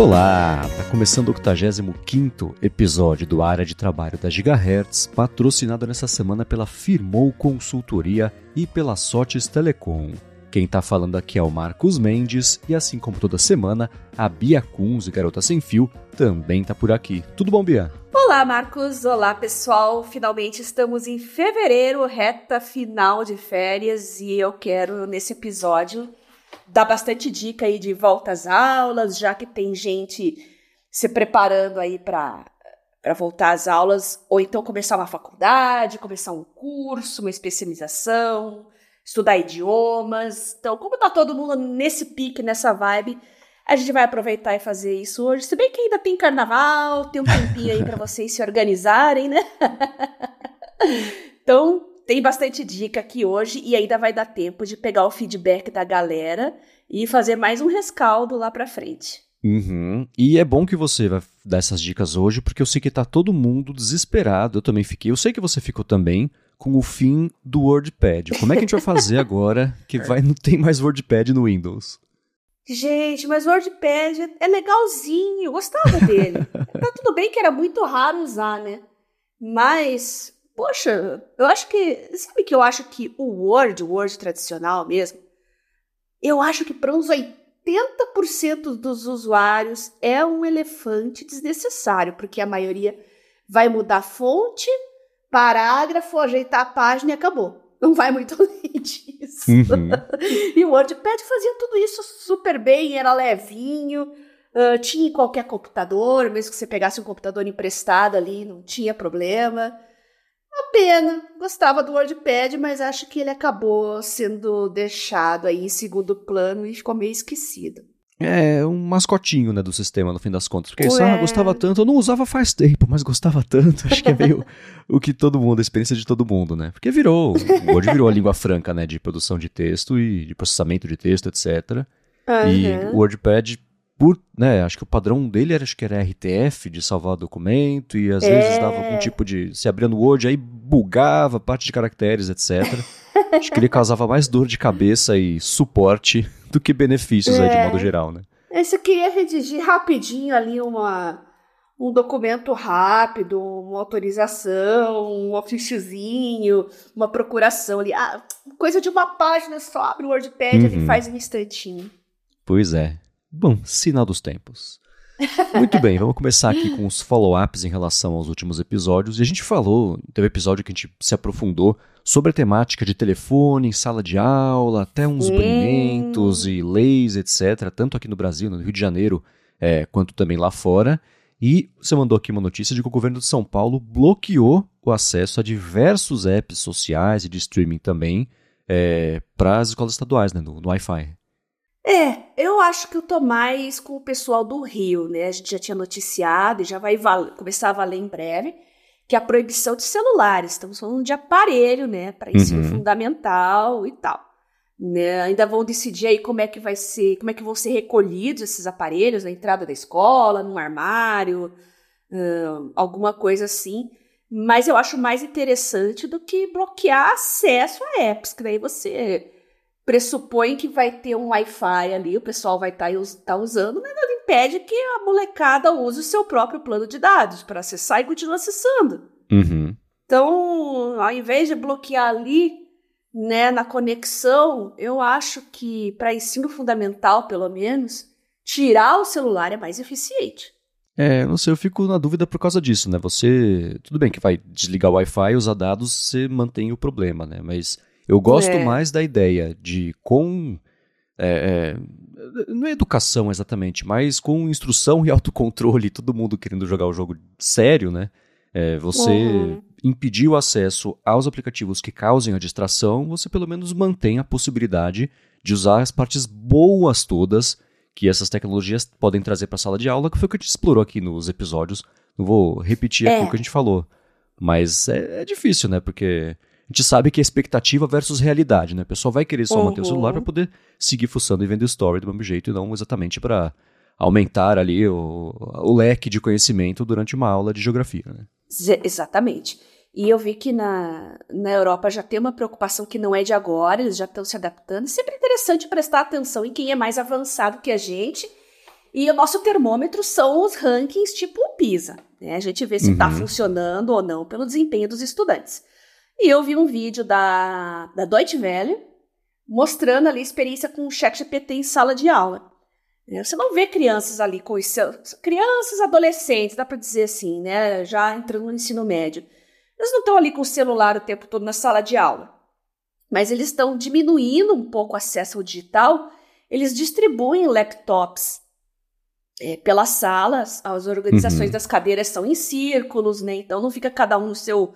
Olá, tá começando o 85 episódio do Área de Trabalho da Gigahertz, patrocinado nessa semana pela Firmou Consultoria e pela Sotes Telecom. Quem tá falando aqui é o Marcos Mendes e assim como toda semana, a Bia Kunz, Garota Sem Fio, também tá por aqui. Tudo bom, Bia? Olá, Marcos. Olá, pessoal. Finalmente estamos em fevereiro, reta final de férias, e eu quero, nesse episódio, dar bastante dica aí de volta às aulas, já que tem gente se preparando aí para para voltar às aulas, ou então começar uma faculdade, começar um curso, uma especialização, estudar idiomas. Então, como tá todo mundo nesse pique, nessa vibe, a gente vai aproveitar e fazer isso hoje. Se bem que ainda tem carnaval, tem um tempinho aí para vocês se organizarem, né? então, tem bastante dica aqui hoje e ainda vai dar tempo de pegar o feedback da galera e fazer mais um rescaldo lá para frente. Uhum. E é bom que você vai dar essas dicas hoje, porque eu sei que tá todo mundo desesperado. Eu também fiquei. Eu sei que você ficou também com o fim do WordPad. Como é que a gente vai fazer agora que vai não tem mais WordPad no Windows? Gente, mas o WordPad é legalzinho, eu gostava dele. tá tudo bem que era muito raro usar, né? Mas, poxa, eu acho que. Sabe que eu acho que o Word, o Word tradicional mesmo, eu acho que para uns 80% dos usuários é um elefante desnecessário, porque a maioria vai mudar fonte, parágrafo, ajeitar a página e acabou. Não vai muito além disso. Uhum. e o WordPad fazia tudo isso super bem, era levinho, uh, tinha em qualquer computador, mesmo que você pegasse um computador emprestado ali, não tinha problema. A pena, gostava do WordPad, mas acho que ele acabou sendo deixado aí em segundo plano e ficou meio esquecido. É, um mascotinho, né, do sistema, no fim das contas. Porque isso, ah, gostava tanto, eu não usava faz tempo, mas gostava tanto. Acho que é meio o que todo mundo, a experiência de todo mundo, né? Porque virou, o Word virou a língua franca, né, de produção de texto e de processamento de texto, etc. Uhum. E o WordPad por, né, acho que o padrão dele era, acho que era RTF, de salvar documento, e às é... vezes dava algum tipo de, se abria no Word, aí bugava parte de caracteres, etc. acho que ele causava mais dor de cabeça e suporte do que benefícios é... aí, de modo geral, né. Esse queria redigir rapidinho ali uma, um documento rápido, uma autorização, um ofíciozinho, uma procuração ali, ah, coisa de uma página só, abre o WordPad uhum. ali faz um instantinho. Pois é. Bom, sinal dos tempos. Muito bem, vamos começar aqui com os follow-ups em relação aos últimos episódios. E a gente falou, teve um episódio que a gente se aprofundou sobre a temática de telefone sala de aula, até uns Sim. banimentos e leis, etc., tanto aqui no Brasil, no Rio de Janeiro, é, quanto também lá fora. E você mandou aqui uma notícia de que o governo de São Paulo bloqueou o acesso a diversos apps sociais e de streaming também é, para as escolas estaduais, né, no, no Wi-Fi. É, eu acho que eu tô mais com o pessoal do Rio, né? A gente já tinha noticiado e já vai começar a valer em breve, que é a proibição de celulares. Estamos falando de aparelho, né? Para ensino uhum. fundamental e tal. Né? Ainda vão decidir aí como é que vai ser, como é que vão ser recolhidos esses aparelhos na entrada da escola, num armário, alguma coisa assim. Mas eu acho mais interessante do que bloquear acesso a apps, que daí você pressupõe que vai ter um Wi-Fi ali, o pessoal vai estar tá, tá usando, mas nada impede que a molecada use o seu próprio plano de dados para acessar e continuar acessando. Uhum. Então, ao invés de bloquear ali, né, na conexão, eu acho que para ensino fundamental, pelo menos, tirar o celular é mais eficiente. É, não sei, eu fico na dúvida por causa disso, né? Você, tudo bem que vai desligar o Wi-Fi, usar dados, você mantém o problema, né? Mas eu gosto é. mais da ideia de com. É, é, não é educação exatamente, mas com instrução e autocontrole, todo mundo querendo jogar o jogo sério, né? É, você uhum. impedir o acesso aos aplicativos que causem a distração, você pelo menos mantém a possibilidade de usar as partes boas todas que essas tecnologias podem trazer para a sala de aula, que foi o que a gente explorou aqui nos episódios. Não vou repetir aqui é. o que a gente falou. Mas é, é difícil, né? Porque a gente sabe que é expectativa versus realidade, né? O pessoal vai querer só uhum. manter o celular para poder seguir fuçando e vender story do mesmo jeito e não exatamente para aumentar ali o, o, leque de conhecimento durante uma aula de geografia, né? Exatamente. E eu vi que na, na Europa já tem uma preocupação que não é de agora, eles já estão se adaptando. Sempre interessante prestar atenção em quem é mais avançado que a gente E o nosso termômetro são os rankings tipo PISA. Né? A gente vê se está uhum. funcionando ou não pelo desempenho dos estudantes. E eu vi um vídeo da, da Deutsche Welle mostrando ali a experiência com o ChatGPT em sala de aula. Você não vê crianças ali com os seus. Crianças, adolescentes, dá para dizer assim, né? Já entrando no ensino médio. Eles não estão ali com o celular o tempo todo na sala de aula. Mas eles estão diminuindo um pouco o acesso ao digital. Eles distribuem laptops é, pelas salas. As organizações uhum. das cadeiras são em círculos, né? Então não fica cada um no seu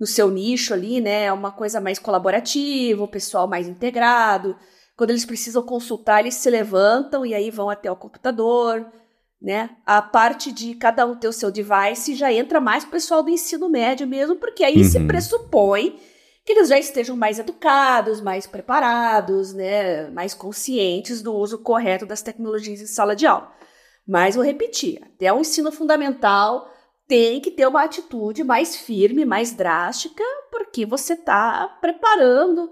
no seu nicho ali, né? É uma coisa mais colaborativa, o pessoal mais integrado. Quando eles precisam consultar, eles se levantam e aí vão até o computador, né? A parte de cada um ter o seu device já entra mais pro pessoal do ensino médio mesmo, porque aí uhum. se pressupõe que eles já estejam mais educados, mais preparados, né? Mais conscientes do uso correto das tecnologias em sala de aula. Mas vou repetir, até o ensino fundamental tem que ter uma atitude mais firme, mais drástica, porque você está preparando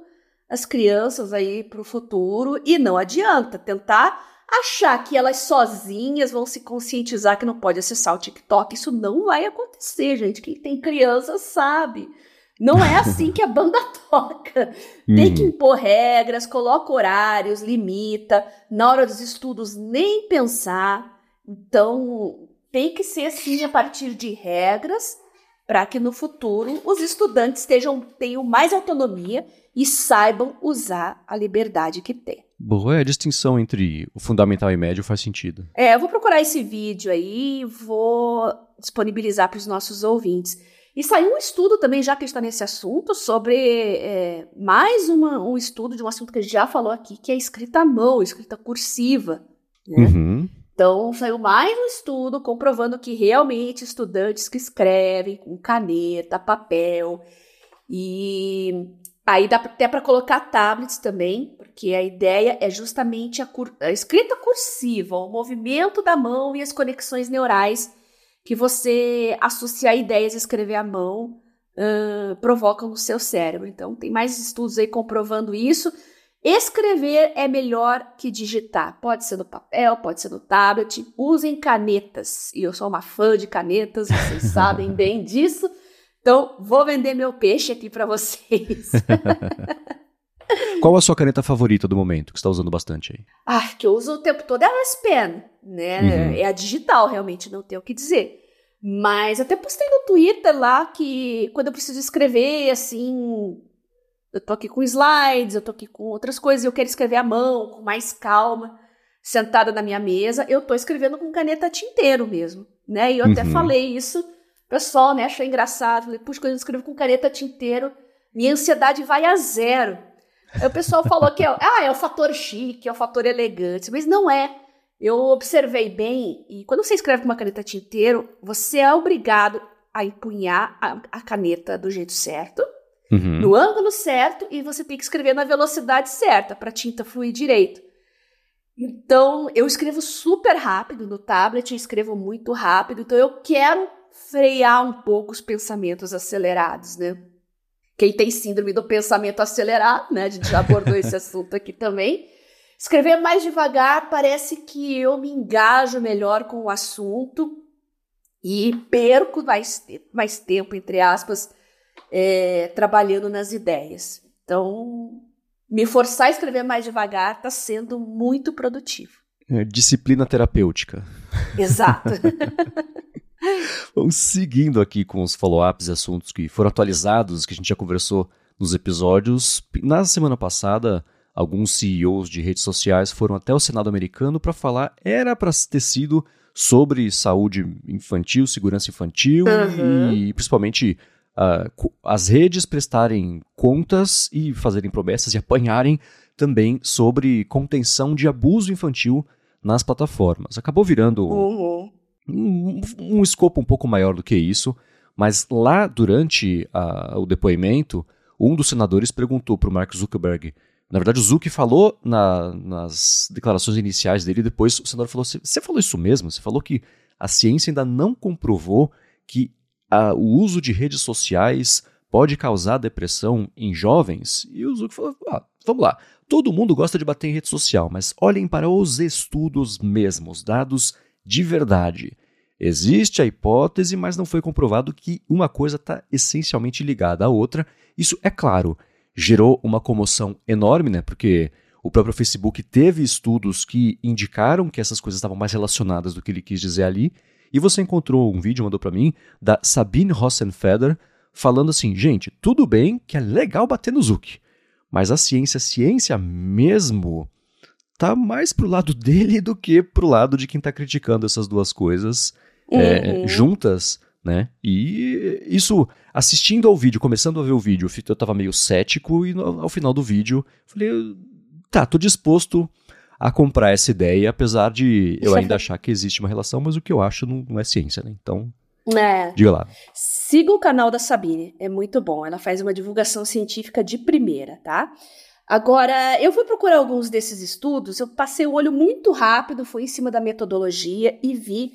as crianças aí para o futuro e não adianta tentar achar que elas sozinhas vão se conscientizar que não pode acessar o TikTok. Isso não vai acontecer, gente. Quem tem criança sabe. Não é assim que a banda toca. Tem que uhum. impor regras, coloca horários, limita. Na hora dos estudos, nem pensar. Então, tem que ser assim a partir de regras para que no futuro os estudantes estejam, tenham mais autonomia e saibam usar a liberdade que têm. Boa, é a distinção entre o fundamental e médio faz sentido. É, eu vou procurar esse vídeo aí e vou disponibilizar para os nossos ouvintes. E saiu um estudo também, já que está nesse assunto, sobre é, mais uma, um estudo de um assunto que a gente já falou aqui, que é escrita à mão, escrita cursiva. Né? Uhum. Então, saiu mais um estudo comprovando que realmente estudantes que escrevem com caneta, papel, e aí dá até para colocar tablets também, porque a ideia é justamente a, cur a escrita cursiva, o movimento da mão e as conexões neurais que você associar ideias a escrever à mão uh, provocam no seu cérebro. Então, tem mais estudos aí comprovando isso. Escrever é melhor que digitar. Pode ser no papel, pode ser no tablet. Usem canetas. E eu sou uma fã de canetas, vocês sabem bem disso. Então, vou vender meu peixe aqui para vocês. Qual a sua caneta favorita do momento, que você está usando bastante aí? Ah, que eu uso o tempo todo é a S Pen, né? Uhum. É a digital, realmente, não tenho o que dizer. Mas até postei no Twitter lá que quando eu preciso escrever, assim, eu tô aqui com slides, eu tô aqui com outras coisas, eu quero escrever à mão, com mais calma, sentada na minha mesa, eu tô escrevendo com caneta tinteiro mesmo, né? E eu uhum. até falei isso, pessoal, né, achou engraçado, falei, puxa, quando eu escrevo com caneta tinteiro, minha ansiedade vai a zero. Aí o pessoal falou que é, ah, é o fator chique, é o fator elegante, mas não é. Eu observei bem, e quando você escreve com uma caneta tinteiro, você é obrigado a empunhar a, a caneta do jeito certo, uhum. no ângulo certo e você tem que escrever na velocidade certa para a tinta fluir direito. Então, eu escrevo super rápido no tablet, eu escrevo muito rápido, então eu quero frear um pouco os pensamentos acelerados, né? Quem tem síndrome do pensamento acelerado, né? A gente já abordou esse assunto aqui também. Escrever mais devagar parece que eu me engajo melhor com o assunto e perco mais, mais tempo, entre aspas, é, trabalhando nas ideias. Então, me forçar a escrever mais devagar está sendo muito produtivo. É, disciplina terapêutica. Exato. Vamos seguindo aqui com os follow-ups e assuntos que foram atualizados, que a gente já conversou nos episódios. Na semana passada, alguns CEOs de redes sociais foram até o Senado americano para falar, era para ter sido sobre saúde infantil, segurança infantil uhum. e principalmente uh, as redes prestarem contas e fazerem promessas e apanharem também sobre contenção de abuso infantil nas plataformas. Acabou virando uhum. um, um, escopo um pouco maior do que isso, mas lá durante o depoimento, um dos senadores perguntou para o Mark Zuckerberg. Na verdade, o Zuck falou na, nas declarações iniciais dele, e depois o senador falou: Você falou isso mesmo? Você falou que a ciência ainda não comprovou que a, o uso de redes sociais pode causar depressão em jovens? E o Zuck falou: ah, vamos lá. Todo mundo gosta de bater em rede social, mas olhem para os estudos mesmos, dados de verdade. Existe a hipótese, mas não foi comprovado que uma coisa está essencialmente ligada à outra. Isso, é claro, gerou uma comoção enorme, né? Porque o próprio Facebook teve estudos que indicaram que essas coisas estavam mais relacionadas do que ele quis dizer ali. E você encontrou um vídeo, mandou para mim, da Sabine Hossenfeder, falando assim: gente, tudo bem que é legal bater no Zuck, mas a ciência, a ciência mesmo, tá mais pro lado dele do que pro lado de quem tá criticando essas duas coisas é, juntas, né? E isso, assistindo ao vídeo, começando a ver o vídeo, eu tava meio cético e ao final do vídeo, falei, tá, tô disposto a comprar essa ideia, apesar de eu ainda achar que existe uma relação, mas o que eu acho não, não é ciência, né? Então, é. diga lá. Siga o canal da Sabine, é muito bom. Ela faz uma divulgação científica de primeira, tá? Agora, eu fui procurar alguns desses estudos, eu passei o olho muito rápido, fui em cima da metodologia e vi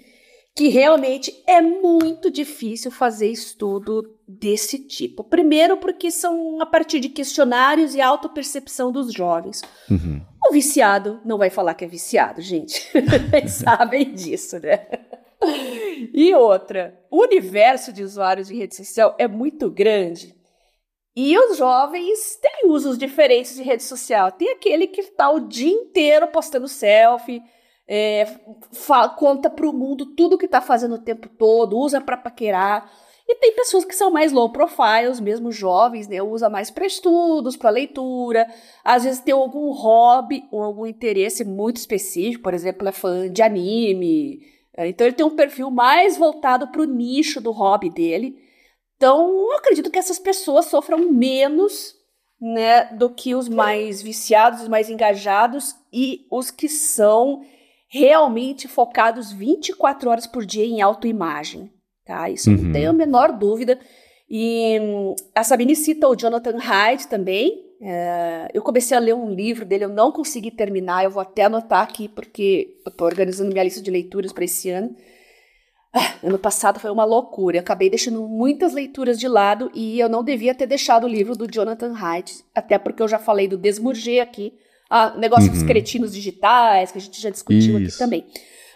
que realmente é muito difícil fazer estudo desse tipo. Primeiro, porque são a partir de questionários e autopercepção dos jovens. Uhum. O viciado não vai falar que é viciado, gente. Vocês sabem disso, né? E outra, o universo de usuários de rede social é muito grande. E os jovens têm usos diferentes de rede social. Tem aquele que está o dia inteiro postando selfie, é, conta para o mundo tudo que está fazendo o tempo todo, usa para paquerar. E tem pessoas que são mais low profiles, mesmo jovens, né? Usa mais para estudos, para leitura. Às vezes tem algum hobby ou algum interesse muito específico, por exemplo, é fã de anime. É, então ele tem um perfil mais voltado para o nicho do hobby dele. Então eu acredito que essas pessoas sofram menos né, do que os mais viciados, os mais engajados e os que são realmente focados 24 horas por dia em autoimagem, tá? Isso uhum. não tenho a menor dúvida. E hum, a Sabine cita o Jonathan Hyde também. É, eu comecei a ler um livro dele, eu não consegui terminar, eu vou até anotar aqui porque eu tô organizando minha lista de leituras para esse ano. Ah, ano passado foi uma loucura, eu acabei deixando muitas leituras de lado e eu não devia ter deixado o livro do Jonathan Haidt, até porque eu já falei do Desmurger aqui, ah, negócio uhum. dos cretinos digitais, que a gente já discutiu Isso. aqui também.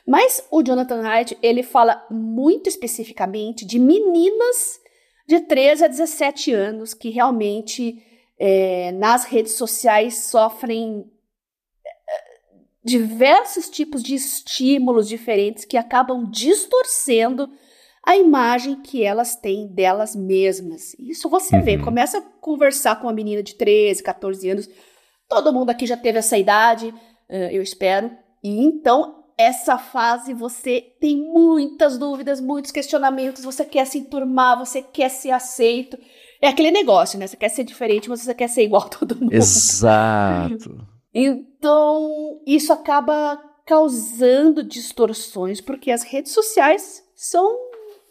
Mas o Jonathan Haidt, ele fala muito especificamente de meninas de 13 a 17 anos que realmente é, nas redes sociais sofrem é, diversos tipos de estímulos diferentes que acabam distorcendo a imagem que elas têm delas mesmas. Isso você uhum. vê, começa a conversar com uma menina de 13, 14 anos, Todo mundo aqui já teve essa idade, eh, eu espero. E então, essa fase você tem muitas dúvidas, muitos questionamentos, você quer se enturmar, você quer ser aceito. É aquele negócio, né? Você quer ser diferente, mas você quer ser igual a todo mundo. Exato. Então, isso acaba causando distorções, porque as redes sociais são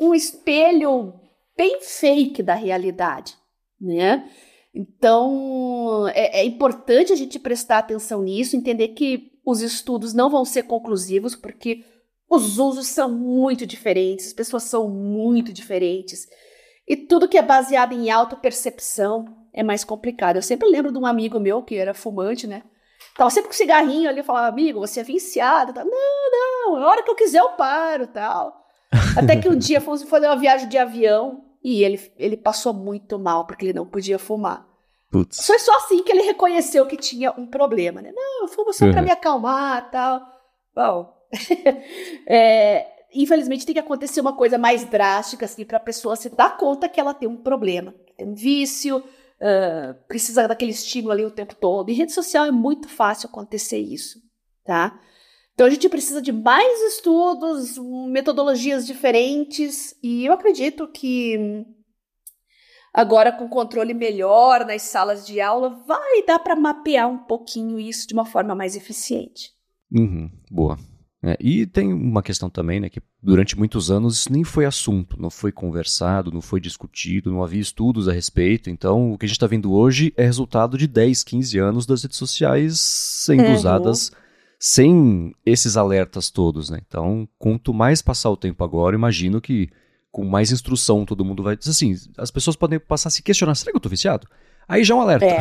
um espelho bem fake da realidade, né? Então, é, é, importante a gente prestar atenção nisso, entender que os estudos não vão ser conclusivos, porque os usos são muito diferentes, as pessoas são muito diferentes. E tudo que é baseado em autopercepção é mais complicado. Eu sempre lembro de um amigo meu que era fumante, né? Tava sempre com cigarrinho ali, falava, amigo, você é viciado. Não, não, a hora que eu quiser eu paro tal. Até que um dia fomos fazer uma viagem de avião e ele, ele passou muito mal porque ele não podia fumar. Putz. Foi só assim que ele reconheceu que tinha um problema, né? Não, eu fumo só uhum. pra me acalmar tal. Bom, é, infelizmente tem que acontecer uma coisa mais drástica, assim, pra pessoa se dar conta que ela tem um problema. Tem um vício, uh, precisa daquele estímulo ali o tempo todo. Em rede social é muito fácil acontecer isso, tá? Então a gente precisa de mais estudos, metodologias diferentes, e eu acredito que agora com controle melhor nas salas de aula vai dar para mapear um pouquinho isso de uma forma mais eficiente. Uhum, boa. É, e tem uma questão também, né, que durante muitos anos isso nem foi assunto, não foi conversado, não foi discutido, não havia estudos a respeito. Então, o que a gente está vendo hoje é resultado de 10, 15 anos das redes sociais sendo uhum. usadas sem esses alertas todos, né? Então, quanto mais passar o tempo agora, imagino que com mais instrução, todo mundo vai. Assim, as pessoas podem passar a se questionar: será que eu tô viciado? Aí já é um alerta. É.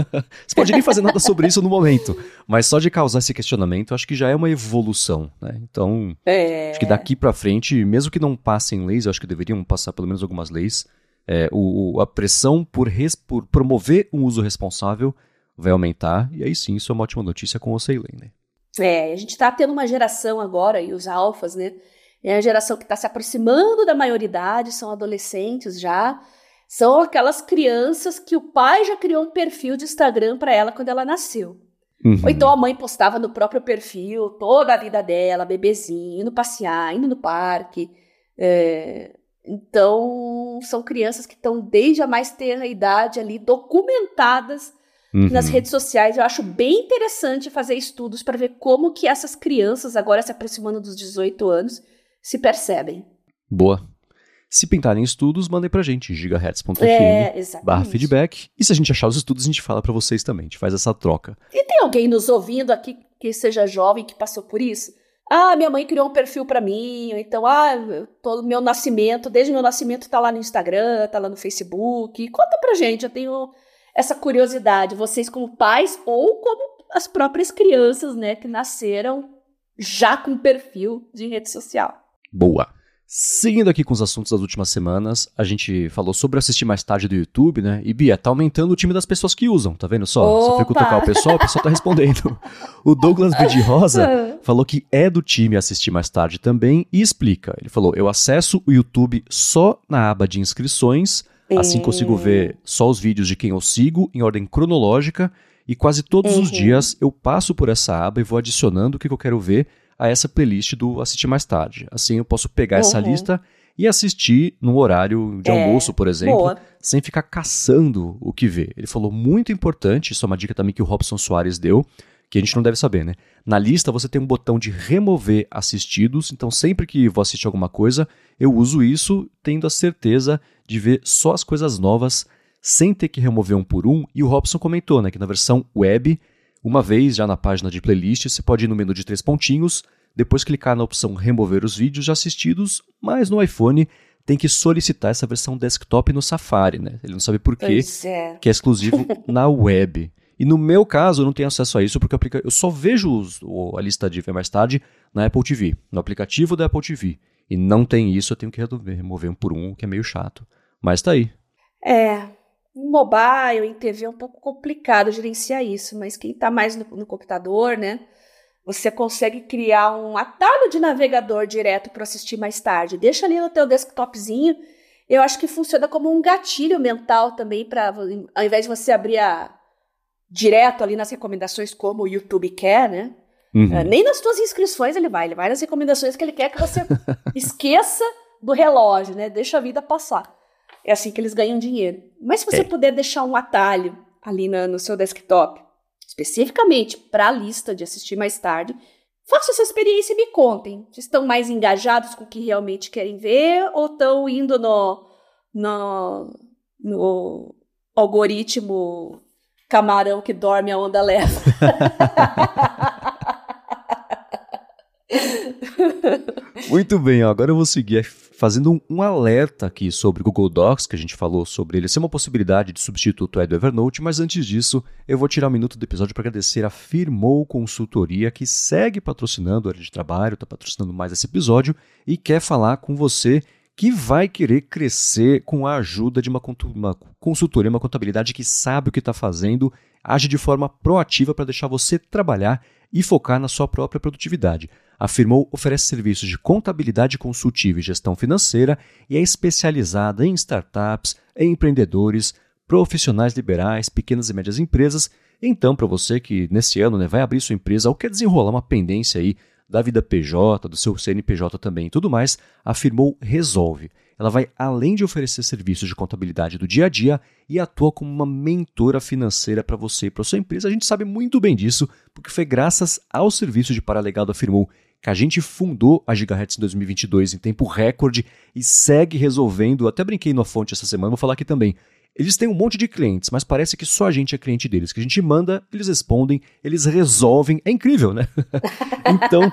Você pode nem fazer nada sobre isso no momento, mas só de causar esse questionamento, acho que já é uma evolução, né? Então, é. acho que daqui para frente, mesmo que não passem leis, eu acho que deveriam passar pelo menos algumas leis, é, o, a pressão por, res, por promover um uso responsável vai aumentar, e aí sim, isso é uma ótima notícia com o sem lei, né? É, a gente está tendo uma geração agora, e os alfas, né? É a geração que está se aproximando da maioridade, são adolescentes já, são aquelas crianças que o pai já criou um perfil de Instagram para ela quando ela nasceu. Uhum. Ou então a mãe postava no próprio perfil toda a vida dela, bebezinho, indo passear, indo no parque. É... Então, são crianças que estão desde a mais tenra idade ali documentadas uhum. nas redes sociais. Eu acho bem interessante fazer estudos para ver como que essas crianças, agora se aproximando dos 18 anos, se percebem. Boa. Se pintarem estudos, mandem pra gente, gigahertz.fm é, barra feedback. E se a gente achar os estudos, a gente fala para vocês também, a gente faz essa troca. E tem alguém nos ouvindo aqui que seja jovem, que passou por isso? Ah, minha mãe criou um perfil para mim, então, ah, todo meu nascimento, desde meu nascimento tá lá no Instagram, tá lá no Facebook. Conta pra gente, eu tenho essa curiosidade, vocês como pais ou como as próprias crianças, né, que nasceram já com perfil de rede social. Boa. Seguindo aqui com os assuntos das últimas semanas, a gente falou sobre assistir mais tarde do YouTube, né? E Bia, tá aumentando o time das pessoas que usam, tá vendo só? Opa! Você foi cutucar o pessoal, o pessoal tá respondendo. o Douglas B. Rosa falou que é do time assistir mais tarde também e explica. Ele falou: eu acesso o YouTube só na aba de inscrições, assim consigo ver só os vídeos de quem eu sigo em ordem cronológica. E quase todos uhum. os dias eu passo por essa aba e vou adicionando o que eu quero ver a essa playlist do assistir mais tarde. Assim eu posso pegar uhum. essa lista e assistir no horário de é, almoço, por exemplo, boa. sem ficar caçando o que ver. Ele falou muito importante, isso é uma dica também que o Robson Soares deu, que a gente não deve saber, né? Na lista você tem um botão de remover assistidos, então sempre que vou assistir alguma coisa, eu uso isso tendo a certeza de ver só as coisas novas sem ter que remover um por um. E o Robson comentou, né, que na versão web uma vez já na página de playlist, você pode ir no menu de três pontinhos, depois clicar na opção remover os vídeos já assistidos, mas no iPhone tem que solicitar essa versão desktop no Safari, né? Ele não sabe por quê, é. que é exclusivo na web. E no meu caso, eu não tenho acesso a isso porque eu só vejo os, a lista de ver mais tarde na Apple TV, no aplicativo da Apple TV. E não tem isso, eu tenho que remover um por um, que é meio chato. Mas tá aí. É, em mobile, em TV é um pouco complicado gerenciar isso, mas quem está mais no, no, computador, né? Você consegue criar um atalho de navegador direto para assistir mais tarde. Deixa ali no teu desktopzinho. Eu acho que funciona como um gatilho mental também para, ao invés de você abrir a, direto ali nas recomendações como o YouTube quer, né? Uhum. Uh, nem nas tuas inscrições ele vai, ele vai nas recomendações que ele quer que você esqueça do relógio, né? Deixa a vida passar. É assim que eles ganham dinheiro. Mas se você é. puder deixar um atalho ali na, no seu desktop, especificamente para a lista de assistir mais tarde, faça essa experiência e me contem. Se estão mais engajados com o que realmente querem ver ou estão indo no, no, no algoritmo camarão que dorme a onda leva. Muito bem, agora eu vou seguir fazendo um, um, alerta aqui sobre o Google Docs, que a gente falou sobre ele ser uma possibilidade de substituto do Evernote, mas antes disso, eu vou tirar um minuto do episódio para agradecer a Firmou Consultoria, que segue patrocinando a área de trabalho, está patrocinando mais esse episódio e quer falar com você que vai querer crescer com a ajuda de uma, uma consultoria, uma contabilidade que sabe o que está fazendo, age de forma proativa para deixar você trabalhar e focar na sua própria produtividade. A Firmou oferece serviços de contabilidade consultiva e gestão financeira e é especializada em startups, em empreendedores, profissionais liberais, pequenas e médias empresas. Então, para você que nesse ano né, vai abrir sua empresa ou quer desenrolar uma pendência aí da vida PJ, do seu CNPJ também e tudo mais, a Firmou resolve. Ela vai além de oferecer serviços de contabilidade do dia a dia e atua como uma mentora financeira para você e para sua empresa. A gente sabe muito bem disso, porque foi graças ao serviço de paralegal da Firmou que a gente fundou a Gigahertz em 2022 em tempo recorde e segue resolvendo. Até brinquei na fonte essa semana, vou falar aqui também. Eles têm um monte de clientes, mas parece que só a gente é cliente deles. Que a gente manda, eles respondem, eles resolvem. É incrível, né? então,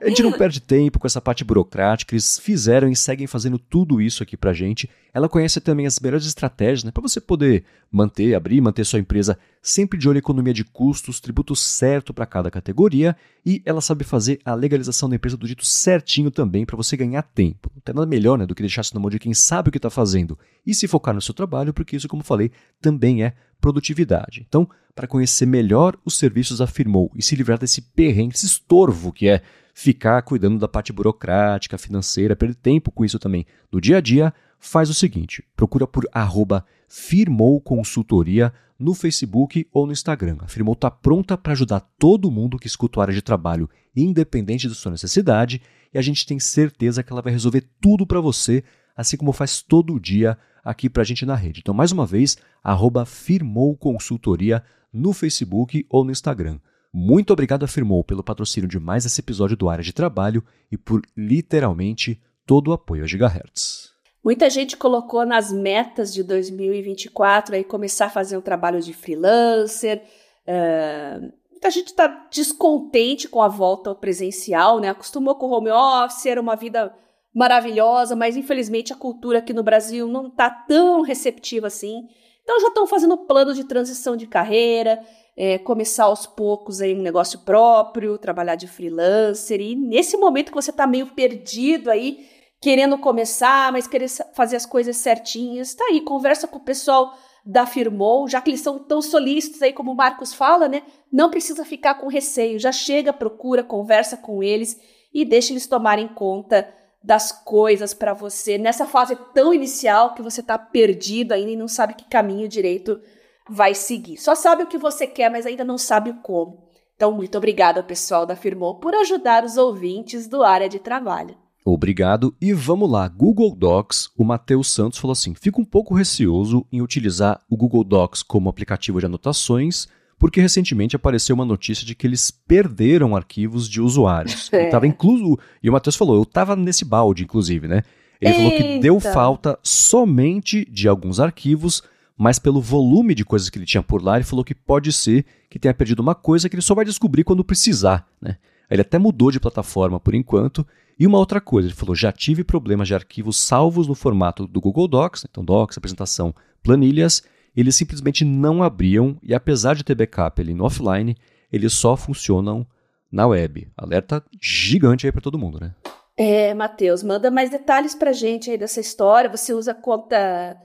a gente não perde tempo com essa parte burocrática. Eles fizeram e seguem fazendo tudo isso aqui pra gente. Ela conhece também as melhores estratégias, né? Pra você poder manter, abrir, manter sua empresa sempre de olho em economia de custos, tributo certo para cada categoria. E ela sabe fazer a legalização da empresa do jeito certinho também para você ganhar tempo. Não tem nada melhor né, do que deixar isso na mão de quem sabe o que está fazendo e se focar no seu trabalho, porque isso, como falei, também é produtividade. Então, para conhecer melhor os serviços afirmou e se livrar desse perrengue, esse estorvo que é ficar cuidando da parte burocrática, financeira, perder tempo com isso também no dia a dia, faz o seguinte: procura por arroba Firmou Consultoria no Facebook ou no Instagram. A Firmou está pronta para ajudar todo mundo que escuta a área de trabalho, independente da sua necessidade, e a gente tem certeza que ela vai resolver tudo para você, assim como faz todo dia aqui para a gente na rede. Então, mais uma vez, arroba Firmou Consultoria no Facebook ou no Instagram. Muito obrigado a Firmou pelo patrocínio de mais esse episódio do Área de Trabalho e por literalmente todo o apoio a Gigahertz. Muita gente colocou nas metas de 2024 aí começar a fazer um trabalho de freelancer. Uh, muita gente está descontente com a volta ao presencial, né? Acostumou com o home office, era uma vida maravilhosa, mas infelizmente a cultura aqui no Brasil não está tão receptiva assim. Então já estão fazendo plano de transição de carreira, é, começar aos poucos aí um negócio próprio, trabalhar de freelancer. E nesse momento que você está meio perdido aí, querendo começar, mas querer fazer as coisas certinhas, tá aí, conversa com o pessoal da Firmou, já que eles são tão solícitos aí como o Marcos fala, né? Não precisa ficar com receio, já chega, procura, conversa com eles e deixa eles tomarem conta das coisas para você nessa fase tão inicial que você tá perdido ainda e não sabe que caminho direito vai seguir. Só sabe o que você quer, mas ainda não sabe o como. Então, muito obrigada, pessoal da Firmou, por ajudar os ouvintes do área de trabalho. Obrigado. E vamos lá, Google Docs. O Matheus Santos falou assim: fico um pouco receoso em utilizar o Google Docs como aplicativo de anotações, porque recentemente apareceu uma notícia de que eles perderam arquivos de usuários. É. Estava incluso. E o Matheus falou: eu estava nesse balde, inclusive, né? Ele Eita. falou que deu falta somente de alguns arquivos, mas pelo volume de coisas que ele tinha por lá, ele falou que pode ser que tenha perdido uma coisa que ele só vai descobrir quando precisar, né? Ele até mudou de plataforma por enquanto e uma outra coisa, ele falou: já tive problemas de arquivos salvos no formato do Google Docs, então Docs, apresentação, planilhas, eles simplesmente não abriam e apesar de ter backup ali no offline, eles só funcionam na web. Alerta gigante aí para todo mundo, né? É, Matheus, manda mais detalhes pra gente aí dessa história. Você usa conta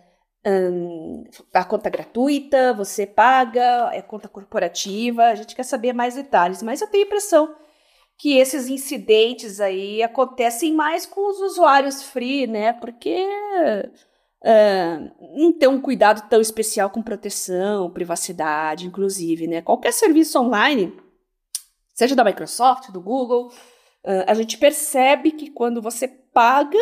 hum, a conta gratuita, você paga, é conta corporativa, a gente quer saber mais detalhes, mas eu tenho a impressão que esses incidentes aí acontecem mais com os usuários free, né? Porque uh, não tem um cuidado tão especial com proteção, privacidade, inclusive, né? Qualquer serviço online, seja da Microsoft, do Google, uh, a gente percebe que quando você paga,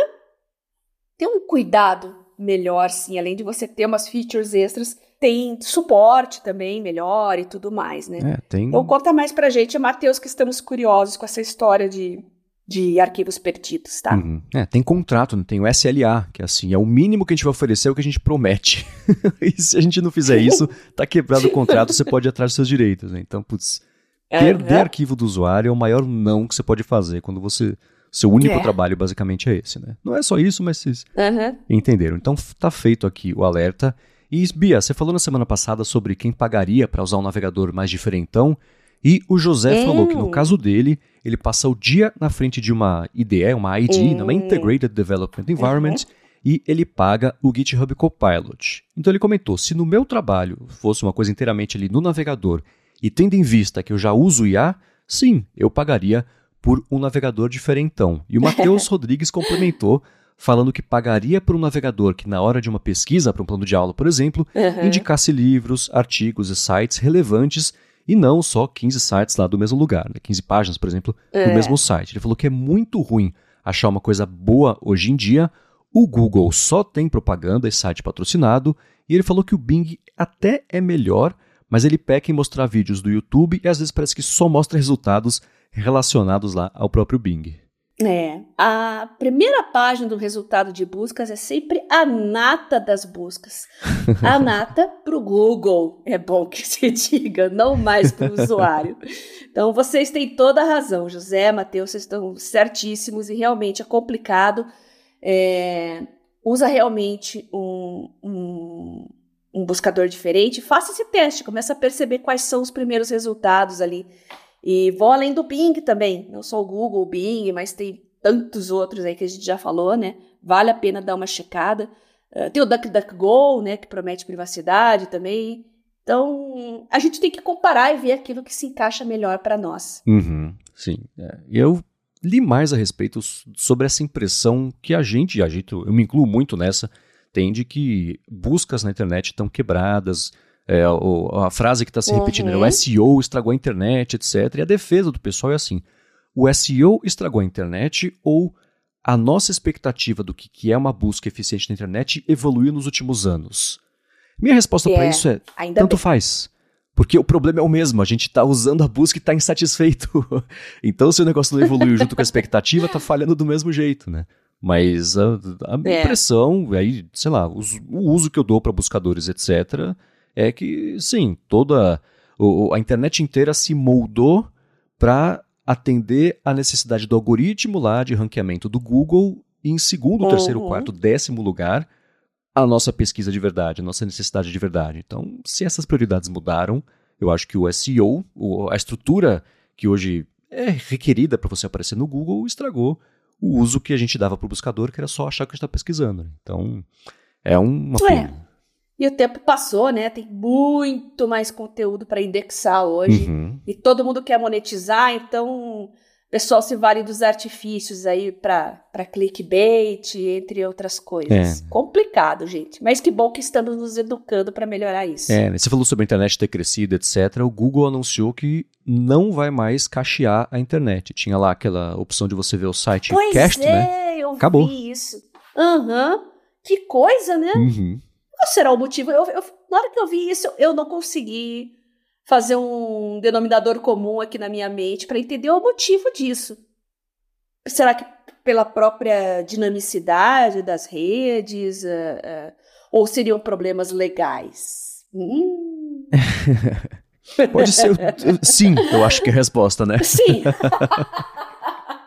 tem um cuidado melhor, sim, além de você ter umas features extras tem suporte também melhor e tudo mais, né? É, tem... Então conta mais pra gente, Matheus, que estamos curiosos com essa história de, de arquivos perdidos, tá? Uhum. É, tem contrato, né? tem o SLA, que é assim, é o mínimo que a gente vai oferecer, é o que a gente promete. e se a gente não fizer isso, tá quebrado o contrato, você pode ir atrás dos seus direitos, né? Então, putz, perder uhum. arquivo do usuário é o maior não que você pode fazer quando você... Seu único é. trabalho basicamente é esse, né? Não é só isso, mas vocês uhum. entenderam. Então tá feito aqui o alerta. E Bia, você falou na semana passada sobre quem pagaria para usar um navegador mais diferentão, e o José falou que no caso dele, ele passa o dia na frente de uma IDE, uma ID, uma Integrated Development Environment, uhum. e ele paga o GitHub Copilot. Então ele comentou: se no meu trabalho fosse uma coisa inteiramente ali no navegador, e tendo em vista que eu já uso IA, sim, eu pagaria por um navegador diferentão. E o Matheus Rodrigues complementou falando que pagaria por um navegador que, na hora de uma pesquisa para um plano de aula, por exemplo, uhum. indicasse livros, artigos e sites relevantes e não só 15 sites lá do mesmo lugar, né? 15 páginas, por exemplo, é. do mesmo site. Ele falou que é muito ruim achar uma coisa boa hoje em dia. O Google só tem propaganda e site patrocinado, e ele falou que o Bing até é melhor, mas ele peca em mostrar vídeos do YouTube e às vezes parece que só mostra resultados relacionados lá ao próprio Bing. É, a primeira página do resultado de buscas é sempre a nata das buscas. A nata para o Google, é bom que se diga, não mais para o usuário. Então vocês têm toda a razão, José, Matheus, vocês estão certíssimos e realmente é complicado. É, usa realmente um, um, um buscador diferente, faça esse teste, começa a perceber quais são os primeiros resultados ali e vou além do Bing também, não só o Google, o Bing, mas tem tantos outros aí que a gente já falou, né? Vale a pena dar uma checada. Uh, tem o DuckDuckGo, né, que promete privacidade também. Então, a gente tem que comparar e ver aquilo que se encaixa melhor para nós. Uhum, sim. É. Eu li mais a respeito sobre essa impressão que a gente, a gente, eu me incluo muito nessa, tem de que buscas na internet estão quebradas, é, o, a frase que está se repetindo uhum. é o SEO estragou a internet, etc. E a defesa do pessoal é assim: o SEO estragou a internet ou a nossa expectativa do que, que é uma busca eficiente na internet evoluiu nos últimos anos? Minha resposta para é, isso é: tanto bem. faz. Porque o problema é o mesmo, a gente está usando a busca e está insatisfeito. então, se o negócio não evoluiu junto com a expectativa, está falhando do mesmo jeito, né? Mas a, a é. impressão, aí, sei lá, o, o uso que eu dou para buscadores, etc., é que, sim, toda a internet inteira se moldou para atender a necessidade do algoritmo lá de ranqueamento do Google e em segundo, uhum. terceiro, quarto, décimo lugar a nossa pesquisa de verdade, a nossa necessidade de verdade. Então, se essas prioridades mudaram, eu acho que o SEO, a estrutura que hoje é requerida para você aparecer no Google, estragou o uso que a gente dava para o buscador, que era só achar que a gente está pesquisando. Então, é uma é. E o tempo passou, né? Tem muito mais conteúdo para indexar hoje. Uhum. E todo mundo quer monetizar, então o pessoal se vale dos artifícios aí para clickbait, entre outras coisas. É. Complicado, gente. Mas que bom que estamos nos educando para melhorar isso. É, você falou sobre a internet ter crescido, etc. O Google anunciou que não vai mais cachear a internet. Tinha lá aquela opção de você ver o site pois cast, é, né? eu Acabou. vi isso. Aham. Uhum. Que coisa, né? Uhum. Qual será o motivo? Eu, eu, na hora que eu vi isso, eu não consegui fazer um denominador comum aqui na minha mente para entender o motivo disso. Será que pela própria dinamicidade das redes? Uh, uh, ou seriam problemas legais? Hum. Pode ser. Sim, eu acho que é a resposta, né? Sim.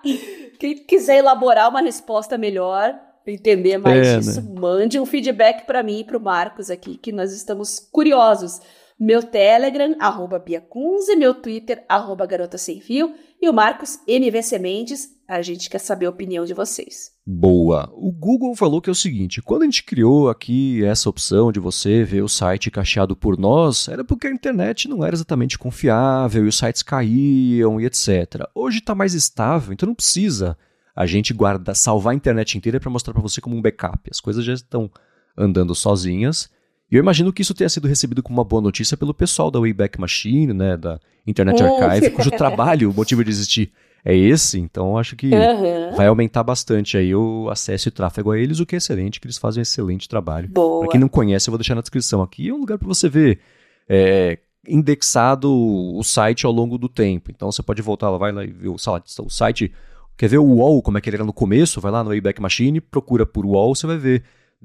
Quem quiser elaborar uma resposta melhor, entender mais é, isso, né? mande um feedback para mim e para o Marcos aqui, que nós estamos curiosos. Meu Telegram, arroba Biacunze, meu Twitter, arroba Garota Sem Fio, e o Marcos MVC Mendes, a gente quer saber a opinião de vocês. Boa. O Google falou que é o seguinte: quando a gente criou aqui essa opção de você ver o site cacheado por nós, era porque a internet não era exatamente confiável e os sites caíam e etc. Hoje está mais estável, então não precisa a gente guarda, salvar a internet inteira para mostrar para você como um backup. As coisas já estão andando sozinhas. E eu imagino que isso tenha sido recebido como uma boa notícia pelo pessoal da Wayback Machine, né, da Internet Archive, cujo trabalho, o motivo de existir é esse. Então acho que uhum. vai aumentar bastante aí o acesso e tráfego a eles, o que é excelente, que eles fazem um excelente trabalho. Para quem não conhece, eu vou deixar na descrição aqui. É um lugar para você ver é, indexado o site ao longo do tempo. Então você pode voltar lá, vai lá e ver o, o site Quer ver o UOL, como é que ele era no começo? Vai lá no Wayback Machine, procura por UOL, você vai ver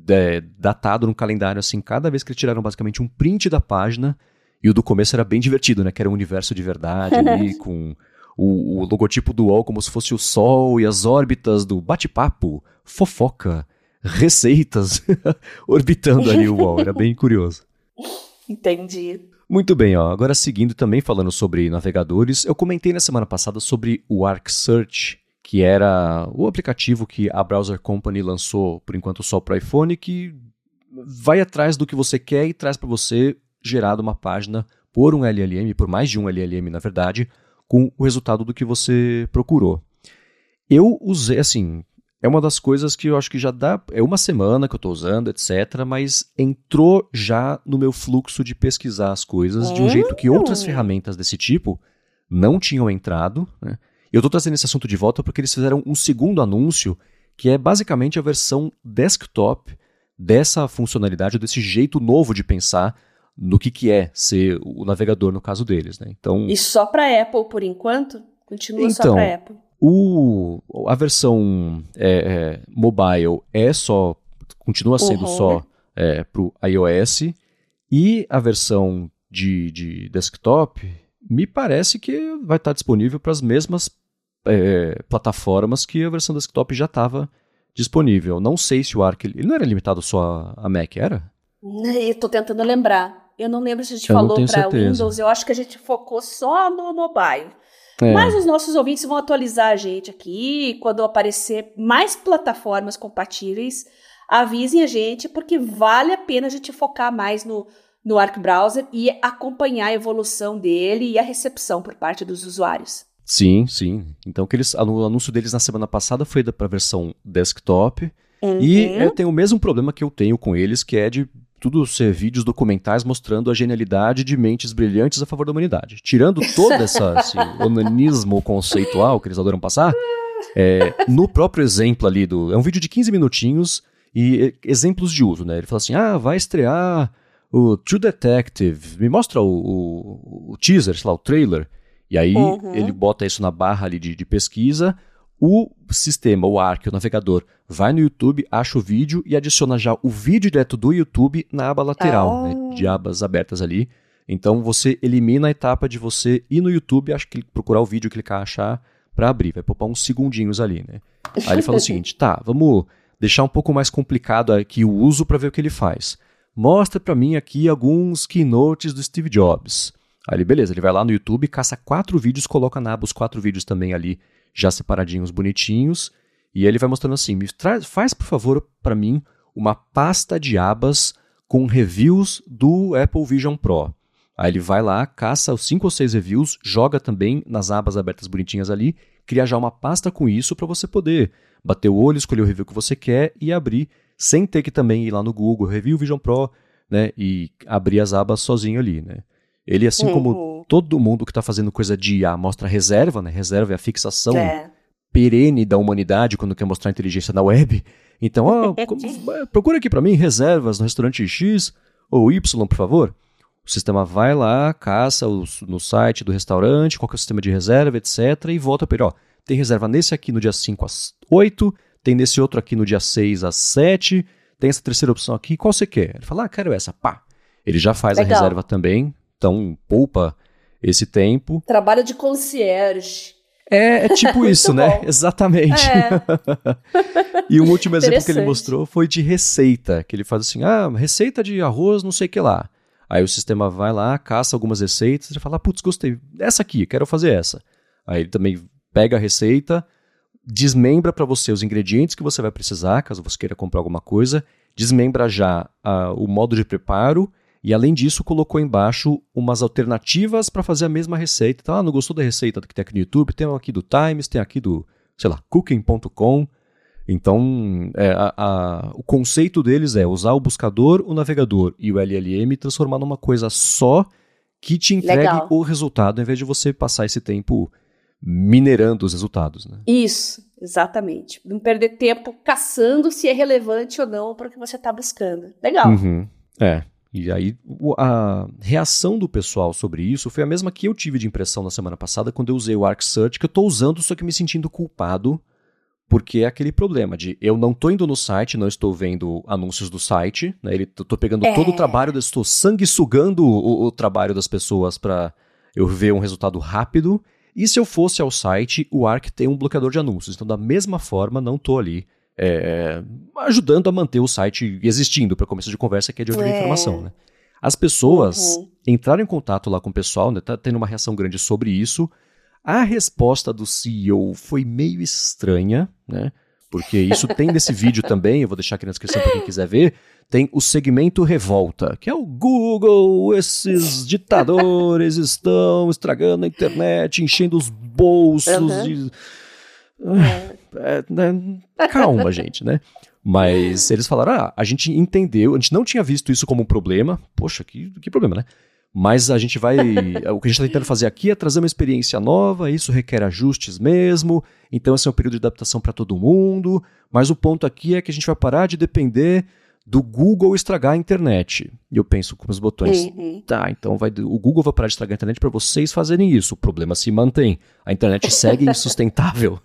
é, datado no calendário, assim, cada vez que eles tiraram basicamente um print da página, e o do começo era bem divertido, né? Que era um universo de verdade ali, com o, o, logotipo do UOL como se fosse o Sol e as órbitas do bate-papo, fofoca, receitas, orbitando ali o UOL. Era bem curioso. Entendi. Muito bem, ó. agora seguindo também falando sobre navegadores, eu comentei na semana passada sobre o Arc Search, que era o aplicativo que a Browser Company lançou por enquanto só para o iPhone, que vai atrás do que você quer e traz para você gerado uma página por um LLM, por mais de um LLM na verdade, com o resultado do que você procurou. Eu usei, assim, é uma das coisas que eu acho que já dá. É uma semana que eu estou usando, etc. Mas entrou já no meu fluxo de pesquisar as coisas de um jeito que outras hum. ferramentas desse tipo não tinham entrado. Né? Eu estou trazendo esse assunto de volta porque eles fizeram um segundo anúncio, que é basicamente a versão desktop dessa funcionalidade, desse jeito novo de pensar no que, que é ser o navegador no caso deles. Né? Então, e só para Apple por enquanto? Continua então, só para Apple? O, a versão é, é, mobile é só, continua sendo uhum. só é, para o iOS, e a versão de, de desktop me parece que vai estar disponível para as mesmas é, plataformas que a versão desktop já estava disponível. Não sei se o Arc. Ele não era limitado só a Mac, era? Estou tentando lembrar. Eu não lembro se a gente eu falou para Windows. Eu acho que a gente focou só no mobile. É. Mas os nossos ouvintes vão atualizar a gente aqui. Quando aparecer mais plataformas compatíveis, avisem a gente, porque vale a pena a gente focar mais no, no Arc Browser e acompanhar a evolução dele e a recepção por parte dos usuários. Sim, sim. Então que eles, o anúncio deles na semana passada foi para a versão desktop. Uhum. E eu tenho o mesmo problema que eu tenho com eles, que é de tudo ser vídeos documentais mostrando a genialidade de mentes brilhantes a favor da humanidade. Tirando todo essa, esse onanismo conceitual que eles adoram passar, é, no próprio exemplo ali do. É um vídeo de 15 minutinhos e exemplos de uso, né? Ele fala assim: ah, vai estrear o True Detective, me mostra o, o, o teaser, sei lá, o trailer. E aí uhum. ele bota isso na barra ali de, de pesquisa. O sistema, o Arc, o navegador, vai no YouTube, acha o vídeo e adiciona já o vídeo direto do YouTube na aba lateral, né, ah. de abas abertas ali. Então você elimina a etapa de você ir no YouTube, acho que procurar o vídeo, clicar, achar para abrir, vai poupar uns segundinhos ali, né? Aí ele fala o seguinte: tá, vamos deixar um pouco mais complicado aqui o uso para ver o que ele faz. Mostra para mim aqui alguns keynotes do Steve Jobs. Aí ele, beleza, ele vai lá no YouTube, caça quatro vídeos, coloca na aba os quatro vídeos também ali, já separadinhos, bonitinhos, e ele vai mostrando assim: me traz, faz por favor para mim uma pasta de abas com reviews do Apple Vision Pro. Aí ele vai lá, caça os cinco ou seis reviews, joga também nas abas abertas bonitinhas ali, cria já uma pasta com isso para você poder bater o olho, escolher o review que você quer e abrir, sem ter que também ir lá no Google, Review Vision Pro, né, e abrir as abas sozinho ali, né. Ele, assim uhum. como todo mundo que está fazendo coisa de IA mostra reserva, né, reserva é a fixação é. perene da humanidade quando quer mostrar inteligência na web. Então, ó, procura aqui para mim reservas no restaurante X ou Y, por favor. O sistema vai lá, caça os, no site do restaurante, qual é o sistema de reserva, etc. E volta para ele, ó, tem reserva nesse aqui no dia 5 às 8, tem nesse outro aqui no dia 6 às 7, tem essa terceira opção aqui, qual você quer? Ele fala, ah, quero essa, pá. Ele já faz Legal. a reserva também, então poupa esse tempo. Trabalho de concierge. É, é tipo isso, né? Exatamente. É. e um último exemplo que ele mostrou foi de receita, que ele faz assim, ah, receita de arroz não sei o que lá. Aí o sistema vai lá, caça algumas receitas e fala, putz, gostei, essa aqui, quero fazer essa. Aí ele também pega a receita, desmembra para você os ingredientes que você vai precisar, caso você queira comprar alguma coisa, desmembra já uh, o modo de preparo e além disso colocou embaixo umas alternativas para fazer a mesma receita. Então, ah, não gostou da receita que tem aqui no YouTube? Tem aqui do Times, tem aqui do, sei lá, cooking.com. Então, é, a, a, o conceito deles é usar o buscador, o navegador e o LLM e transformar numa coisa só que te entregue Legal. o resultado, ao invés de você passar esse tempo minerando os resultados. Né? Isso, exatamente. Não perder tempo caçando se é relevante ou não para o que você está buscando. Legal. Uhum. É. E aí, a reação do pessoal sobre isso foi a mesma que eu tive de impressão na semana passada quando eu usei o Arc Search, que eu estou usando, só que me sentindo culpado porque é aquele problema de eu não estou indo no site, não estou vendo anúncios do site, né? Ele, tô pegando é. todo o trabalho, estou sanguessugando o, o trabalho das pessoas para eu ver um resultado rápido. E se eu fosse ao site, o Arc tem um bloqueador de anúncios. Então, da mesma forma, não estou ali é, ajudando a manter o site existindo para começo de conversa, que é de outra é. informação. Né? As pessoas uhum. entraram em contato lá com o pessoal, né? Tá tendo uma reação grande sobre isso. A resposta do CEO foi meio estranha, né? Porque isso tem nesse vídeo também, eu vou deixar aqui na descrição para quem quiser ver. Tem o segmento revolta, que é o Google, esses ditadores estão estragando a internet, enchendo os bolsos. Uhum. De... É, né? Calma, gente, né? Mas eles falaram: ah, a gente entendeu, a gente não tinha visto isso como um problema. Poxa, que, que problema, né? Mas a gente vai. o que a gente está tentando fazer aqui é trazer uma experiência nova, isso requer ajustes mesmo, então esse é um período de adaptação para todo mundo. Mas o ponto aqui é que a gente vai parar de depender do Google estragar a internet. E eu penso com os botões, uhum. tá, então vai, o Google vai parar de estragar a internet para vocês fazerem isso. O problema se mantém. A internet segue insustentável,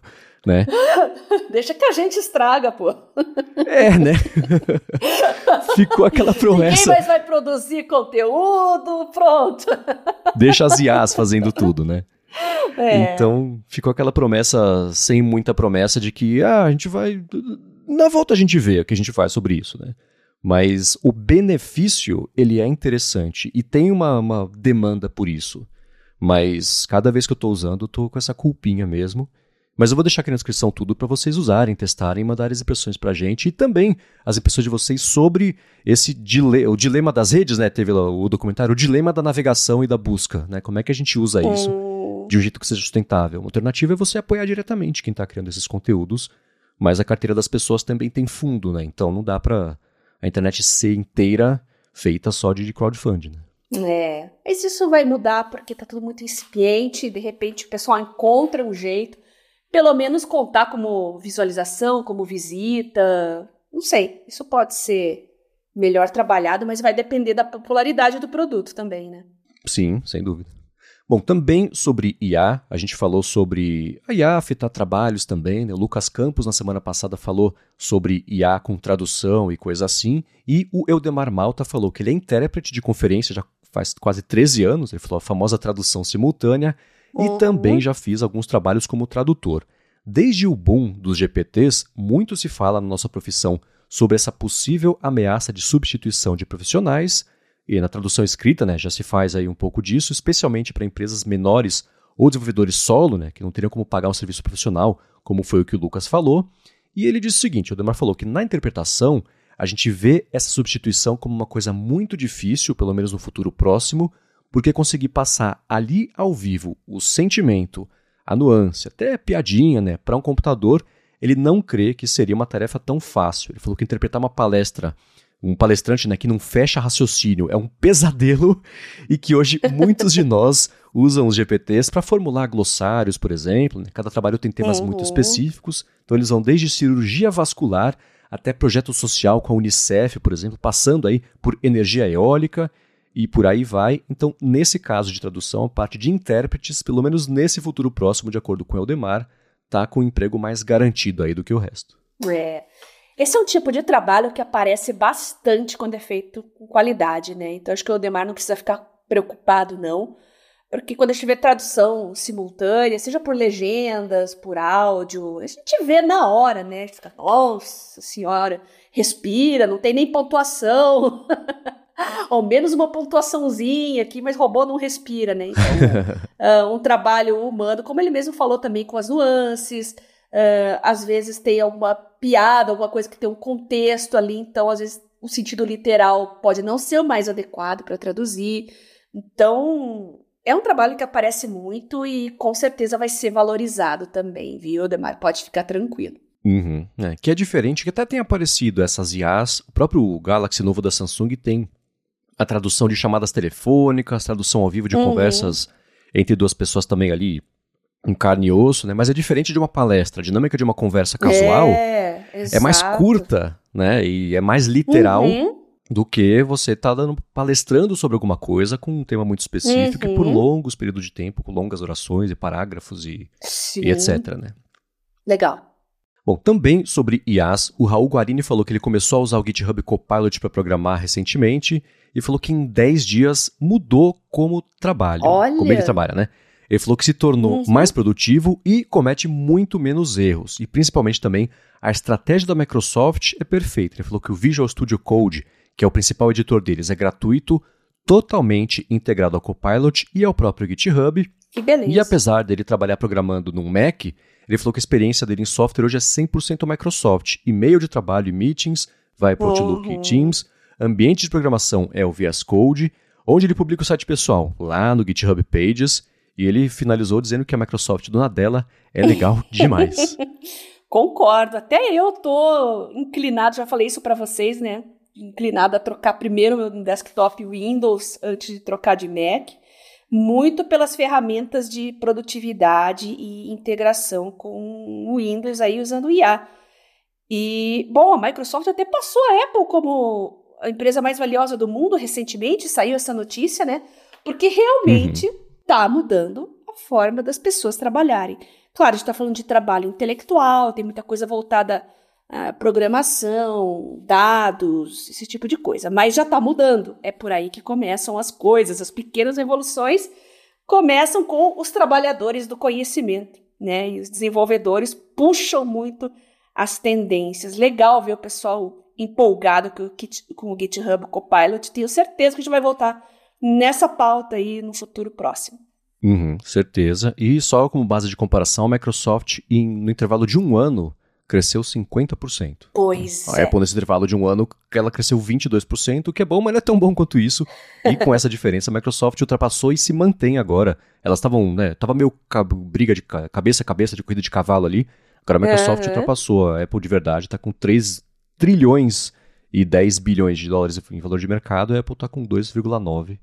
né? Deixa que a gente estraga, pô. É, né? Ficou aquela promessa. Ninguém mais vai produzir conteúdo, pronto. Deixa as IAs fazendo tudo, né? É. Então, ficou aquela promessa, sem muita promessa, de que ah, a gente vai. Na volta a gente vê o que a gente faz sobre isso, né? Mas o benefício, ele é interessante e tem uma, uma demanda por isso. Mas cada vez que eu estou usando, eu tô com essa culpinha mesmo. Mas eu vou deixar aqui na descrição tudo para vocês usarem, testarem, mandarem as impressões para a gente e também as impressões de vocês sobre esse dile o dilema das redes, né? Teve lá o documentário, o dilema da navegação e da busca, né? Como é que a gente usa isso de um jeito que seja sustentável? Uma alternativa é você apoiar diretamente quem está criando esses conteúdos, mas a carteira das pessoas também tem fundo, né? Então não dá para a internet ser inteira feita só de crowdfunding. Né? É, mas isso vai mudar porque tá tudo muito incipiente, de repente o pessoal encontra um jeito, pelo menos contar como visualização, como visita, não sei, isso pode ser melhor trabalhado, mas vai depender da popularidade do produto também, né? Sim, sem dúvida. Bom, também sobre IA, a gente falou sobre a IA afetar trabalhos também. Né? O Lucas Campos, na semana passada, falou sobre IA com tradução e coisa assim. E o Eudemar Malta falou que ele é intérprete de conferência já faz quase 13 anos. Ele falou a famosa tradução simultânea. Uhum. E também já fiz alguns trabalhos como tradutor. Desde o boom dos GPTs, muito se fala na nossa profissão sobre essa possível ameaça de substituição de profissionais e na tradução escrita, né, já se faz aí um pouco disso, especialmente para empresas menores ou desenvolvedores solo, né, que não teriam como pagar um serviço profissional, como foi o que o Lucas falou. E ele disse o seguinte: o Demar falou que na interpretação a gente vê essa substituição como uma coisa muito difícil, pelo menos no futuro próximo, porque conseguir passar ali ao vivo o sentimento, a nuance, até piadinha, né, para um computador, ele não crê que seria uma tarefa tão fácil. Ele falou que interpretar uma palestra um palestrante né, que não fecha raciocínio, é um pesadelo e que hoje muitos de nós usam os GPTs para formular glossários, por exemplo. Né? Cada trabalho tem temas uhum. muito específicos, então eles vão desde cirurgia vascular até projeto social com a Unicef, por exemplo, passando aí por energia eólica e por aí vai. Então, nesse caso de tradução, a parte de intérpretes, pelo menos nesse futuro próximo, de acordo com o Eldemar, tá com um emprego mais garantido aí do que o resto. É. Esse é um tipo de trabalho que aparece bastante quando é feito com qualidade, né? Então acho que o Demar não precisa ficar preocupado, não. Porque quando a gente vê tradução simultânea, seja por legendas, por áudio, a gente vê na hora, né? A gente fica, nossa senhora, respira, não tem nem pontuação. Ou menos uma pontuaçãozinha aqui, mas robô não respira, né? Então, uh, um trabalho humano, como ele mesmo falou também, com as nuances, Uh, às vezes tem alguma piada, alguma coisa que tem um contexto ali, então às vezes o sentido literal pode não ser o mais adequado para traduzir. Então, é um trabalho que aparece muito e com certeza vai ser valorizado também, viu, Demar? Pode ficar tranquilo. Uhum, é, que é diferente, que até tem aparecido essas IAs, o próprio Galaxy novo da Samsung tem a tradução de chamadas telefônicas, tradução ao vivo de uhum. conversas entre duas pessoas também ali um carne e osso, né? Mas é diferente de uma palestra. A dinâmica de uma conversa casual é, é mais curta, né? E é mais literal uhum. do que você tá dando, palestrando sobre alguma coisa com um tema muito específico uhum. e por uhum. longos períodos de tempo, com longas orações e parágrafos e, e etc, né? Legal. Bom, também sobre IAs, o Raul Guarini falou que ele começou a usar o GitHub Copilot para programar recentemente e falou que em 10 dias mudou como trabalha, Olha. como ele trabalha, né? Ele falou que se tornou uhum. mais produtivo e comete muito menos erros. E principalmente também a estratégia da Microsoft é perfeita. Ele falou que o Visual Studio Code, que é o principal editor deles, é gratuito, totalmente integrado ao Copilot e ao próprio GitHub. Que beleza. E apesar dele trabalhar programando num Mac, ele falou que a experiência dele em software hoje é 100% Microsoft. E-mail de trabalho e meetings vai para o Outlook uhum. e Teams. Ambiente de programação é o VS Code. Onde ele publica o site pessoal? Lá no GitHub Pages. E ele finalizou dizendo que a Microsoft dona dela é legal demais. Concordo. Até eu tô inclinado, já falei isso para vocês, né? Inclinado a trocar primeiro meu desktop Windows antes de trocar de Mac, muito pelas ferramentas de produtividade e integração com o Windows aí usando o IA. E, bom, a Microsoft até passou a Apple como a empresa mais valiosa do mundo recentemente, saiu essa notícia, né? Porque realmente está uhum. mudando a forma das pessoas trabalharem. Claro, a gente está falando de trabalho intelectual, tem muita coisa voltada à programação, dados, esse tipo de coisa. Mas já está mudando. É por aí que começam as coisas, as pequenas revoluções começam com os trabalhadores do conhecimento, né? E os desenvolvedores puxam muito as tendências. Legal ver o pessoal empolgado com o, com o GitHub Copilot. Tenho certeza que a gente vai voltar nessa pauta aí no futuro próximo. Uhum, certeza. E só como base de comparação, a Microsoft, em, no intervalo de um ano, cresceu 50%. Pois a é. Apple, nesse intervalo de um ano, ela cresceu 22%, o que é bom, mas não é tão bom quanto isso. E com essa diferença, a Microsoft ultrapassou e se mantém agora. Elas estavam, né, tava meio briga de cabeça a cabeça, de corrida de cavalo ali. Agora a Microsoft uhum. ultrapassou. A Apple de verdade está com 3 trilhões e 10 bilhões de dólares em valor de mercado, a Apple está com 2,9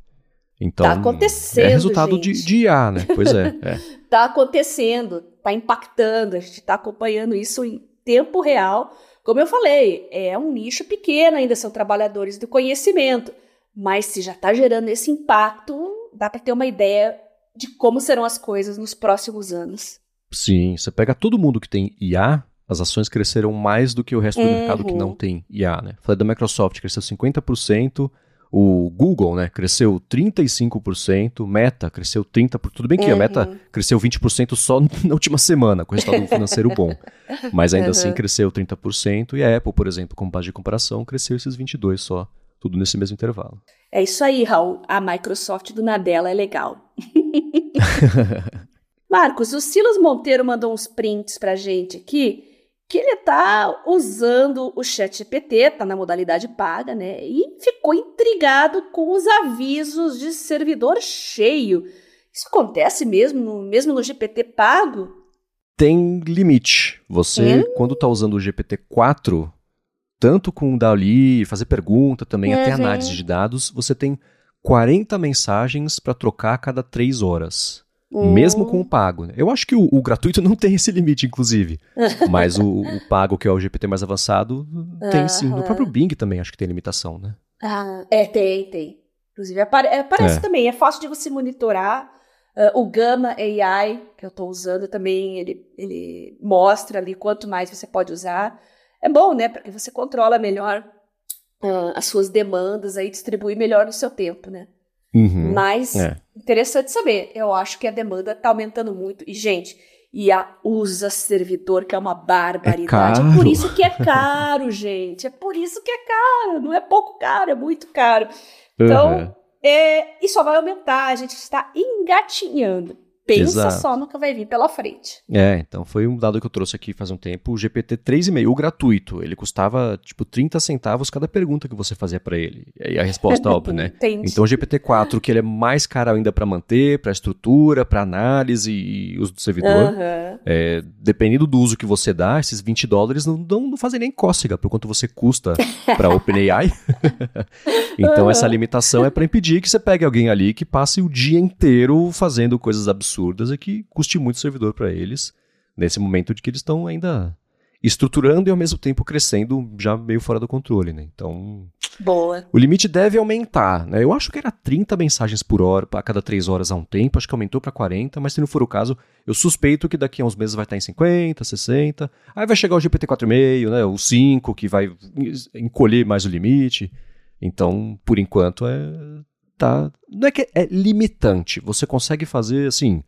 então, tá acontecendo, é resultado gente. de, de IA, né? Pois é. é. tá acontecendo, tá impactando, a gente está acompanhando isso em tempo real. Como eu falei, é um nicho pequeno ainda, são trabalhadores do conhecimento. Mas se já está gerando esse impacto, dá para ter uma ideia de como serão as coisas nos próximos anos. Sim, você pega todo mundo que tem IA, as ações cresceram mais do que o resto do uhum. mercado que não tem IA, né? Falei da Microsoft, cresceu 50%, o Google, né, cresceu 35%, Meta cresceu 30%. Tudo bem que uhum. a Meta uhum. cresceu 20% só na última semana, com resultado financeiro bom. Mas ainda assim uhum. assim cresceu 30%. E a Apple, por exemplo, como base de comparação, cresceu esses 22% só. Tudo nesse mesmo intervalo. É isso aí, Raul. A Microsoft do Nadella é legal. Marcos, o Silas Monteiro mandou uns prints pra gente aqui que ele está usando o Chat GPT, está na modalidade paga, né? E ficou intrigado com os avisos de servidor cheio. Isso acontece mesmo no, mesmo no GPT pago? Tem limite. Você, hum? quando está usando o GPT-4, tanto com o Dali, fazer pergunta também, uhum. até análise de dados, você tem 40 mensagens para trocar a cada 3 horas. Mesmo com o pago. Né? Eu acho que o, o, gratuito não tem esse limite, inclusive. Mas o, o, pago, que é o GPT mais avançado, tem sim. No próprio Bing também acho que tem limitação, né? Ah, é, tem, tem. Inclusive, apare aparece é. também. É fácil de você monitorar. Uh, o Gama AI, que eu estou usando também, ele, ele mostra ali quanto mais você pode usar. É bom, né? Porque você controla melhor uh, as suas demandas aí, distribui melhor o seu tempo, né? Uhum, Mas, é. interessante saber. Eu acho que a demanda está aumentando muito. E, gente, e a usa servidor, que é uma barbaridade. É, é, por isso que é caro, gente. É por isso que é caro. Não é pouco caro, é muito caro. Então, uhum. é, e só vai aumentar. A gente está engatinhando. Pensa Exato. só no que vai vir pela frente. É, então foi um dado que eu trouxe aqui faz um tempo, o GPT 3,5, o gratuito, ele custava tipo 30 centavos cada pergunta que você fazia para ele. E aí a resposta óbvia, né? Entendi. Então o GPT 4, que ele é mais caro ainda para manter, para estrutura, para análise e uso do servidor, uhum. é, dependendo do uso que você dá, esses 20 dólares não, não, não fazem nem cócega por quanto você custa para OpenAI. então uhum. essa limitação é para impedir que você pegue alguém ali que passe o dia inteiro fazendo coisas absurdas absurdas é que custe muito servidor para eles, nesse momento de que eles estão ainda estruturando e ao mesmo tempo crescendo já meio fora do controle, né? Então. Boa. O limite deve aumentar, né? Eu acho que era 30 mensagens por hora a cada 3 horas há um tempo, acho que aumentou para 40, mas se não for o caso, eu suspeito que daqui a uns meses vai estar em 50, 60. Aí vai chegar o GPT 4.5, né? O 5, que vai encolher mais o limite. Então, por enquanto, é tá. Não é que é limitante. Você consegue fazer assim.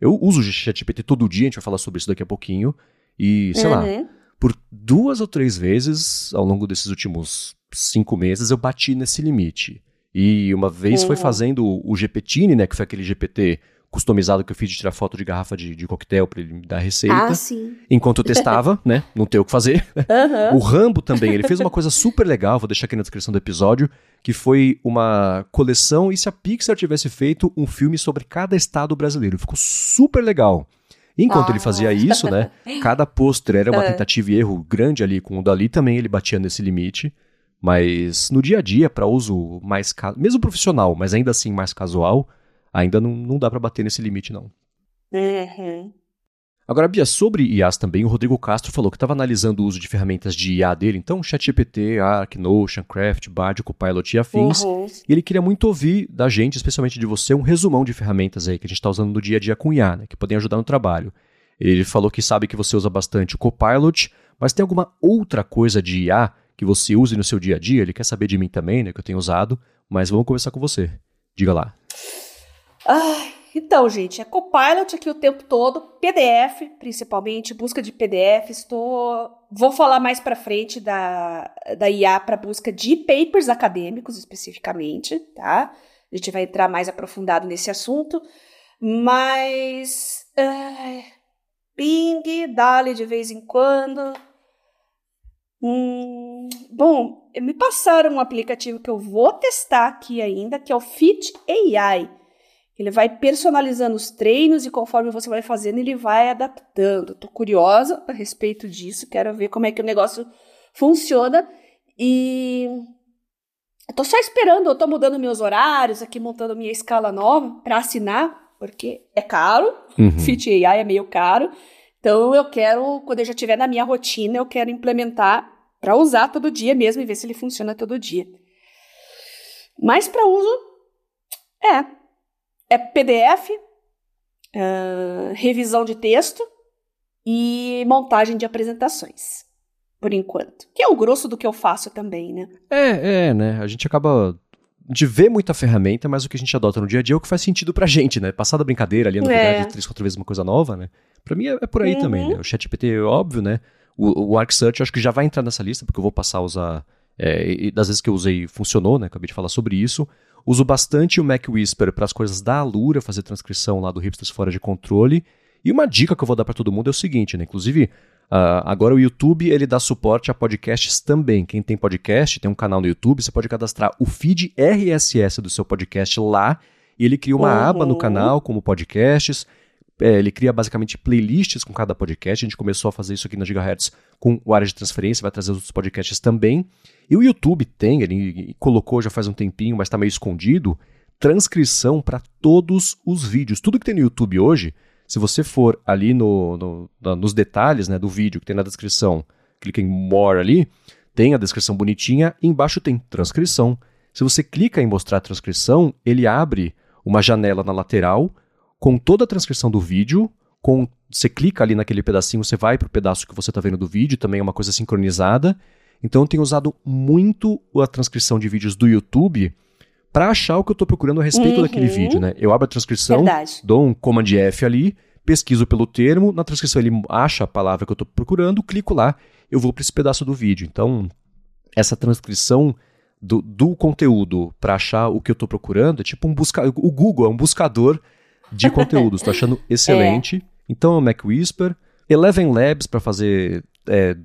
Eu uso o ChatGPT todo dia, a gente vai falar sobre isso daqui a pouquinho. E, sei uhum. lá, por duas ou três vezes ao longo desses últimos cinco meses eu bati nesse limite. E uma vez uhum. foi fazendo o GPTine, né, que foi aquele GPT customizado que eu fiz de tirar foto de garrafa de, de coquetel para ele me dar receita. Ah, sim. Enquanto eu testava, né? Não ter o que fazer. Uhum. O Rambo também, ele fez uma coisa super legal, vou deixar aqui na descrição do episódio, que foi uma coleção e se a Pixar tivesse feito um filme sobre cada estado brasileiro. Ficou super legal. Enquanto ah. ele fazia isso, né? Cada pôster era uma é. tentativa e erro grande ali com o Dali também, ele batia nesse limite. Mas no dia a dia, para uso mais mesmo profissional, mas ainda assim mais casual, ainda não, não dá para bater nesse limite, não. Uhum. Agora, Bia, sobre IAs também, o Rodrigo Castro falou que estava analisando o uso de ferramentas de IA dele, então ChatGPT, Arc, Notion, Craft, Bard, Copilot e afins. Uhum. E ele queria muito ouvir da gente, especialmente de você, um resumão de ferramentas aí que a gente está usando no dia a dia com IA, né, que podem ajudar no trabalho. Ele falou que sabe que você usa bastante o Copilot, mas tem alguma outra coisa de IA que você use no seu dia a dia? Ele quer saber de mim também, né, que eu tenho usado, mas vamos conversar com você. Diga lá. Ai, então, gente, é Copilot aqui o tempo todo, PDF, principalmente, busca de PDF. Estou, vou falar mais para frente da, da IA para busca de papers acadêmicos especificamente, tá? A gente vai entrar mais aprofundado nesse assunto, mas uh, Bing, Dali de vez em quando. Hum, bom, me passaram um aplicativo que eu vou testar aqui ainda, que é o Fit AI. Ele vai personalizando os treinos e conforme você vai fazendo, ele vai adaptando. Tô curiosa a respeito disso, quero ver como é que o negócio funciona e eu tô só esperando, eu tô mudando meus horários aqui, montando minha escala nova para assinar, porque é caro. Uhum. Fit AI é meio caro. Então eu quero, quando eu já estiver na minha rotina, eu quero implementar para usar todo dia mesmo e ver se ele funciona todo dia. Mas para uso, é, é PDF, uh, revisão de texto e montagem de apresentações, por enquanto. Que é o grosso do que eu faço também, né? É, é, né? A gente acaba de ver muita ferramenta, mas o que a gente adota no dia a dia é o que faz sentido pra gente, né? Passar da brincadeira ali, a novidade, é. três, quatro vezes uma coisa nova, né? Pra mim é, é por aí uhum. também, né? O ChatGPT é óbvio, né? O, o ArcSearch acho que já vai entrar nessa lista, porque eu vou passar a usar... É, e das vezes que eu usei funcionou, né? Acabei de falar sobre isso. Uso bastante o Mac Whisper para as coisas da Alura, fazer transcrição lá do Hipsters Fora de Controle. E uma dica que eu vou dar para todo mundo é o seguinte, né? Inclusive, uh, agora o YouTube ele dá suporte a podcasts também. Quem tem podcast, tem um canal no YouTube, você pode cadastrar o feed RSS do seu podcast lá e ele cria uma uhum. aba no canal como podcasts. É, ele cria basicamente playlists com cada podcast. A gente começou a fazer isso aqui na Gigahertz com o área de transferência, vai trazer outros podcasts também. E o YouTube tem, ele colocou já faz um tempinho, mas está meio escondido, transcrição para todos os vídeos. Tudo que tem no YouTube hoje, se você for ali no, no, nos detalhes né, do vídeo que tem na descrição, clica em More ali, tem a descrição bonitinha e embaixo tem transcrição. Se você clica em mostrar a transcrição, ele abre uma janela na lateral com toda a transcrição do vídeo, com você clica ali naquele pedacinho, você vai para o pedaço que você está vendo do vídeo, também é uma coisa sincronizada. Então eu tenho usado muito a transcrição de vídeos do YouTube para achar o que eu estou procurando a respeito uhum. daquele vídeo, né? Eu abro a transcrição, Verdade. dou um Command F ali, pesquiso pelo termo, na transcrição ele acha a palavra que eu estou procurando, clico lá, eu vou para esse pedaço do vídeo. Então, essa transcrição do, do conteúdo para achar o que eu estou procurando é tipo um buscador. O Google é um buscador de conteúdo. Estou achando é. excelente. É. Então, é o Mac Whisper. Eleven Labs para fazer é,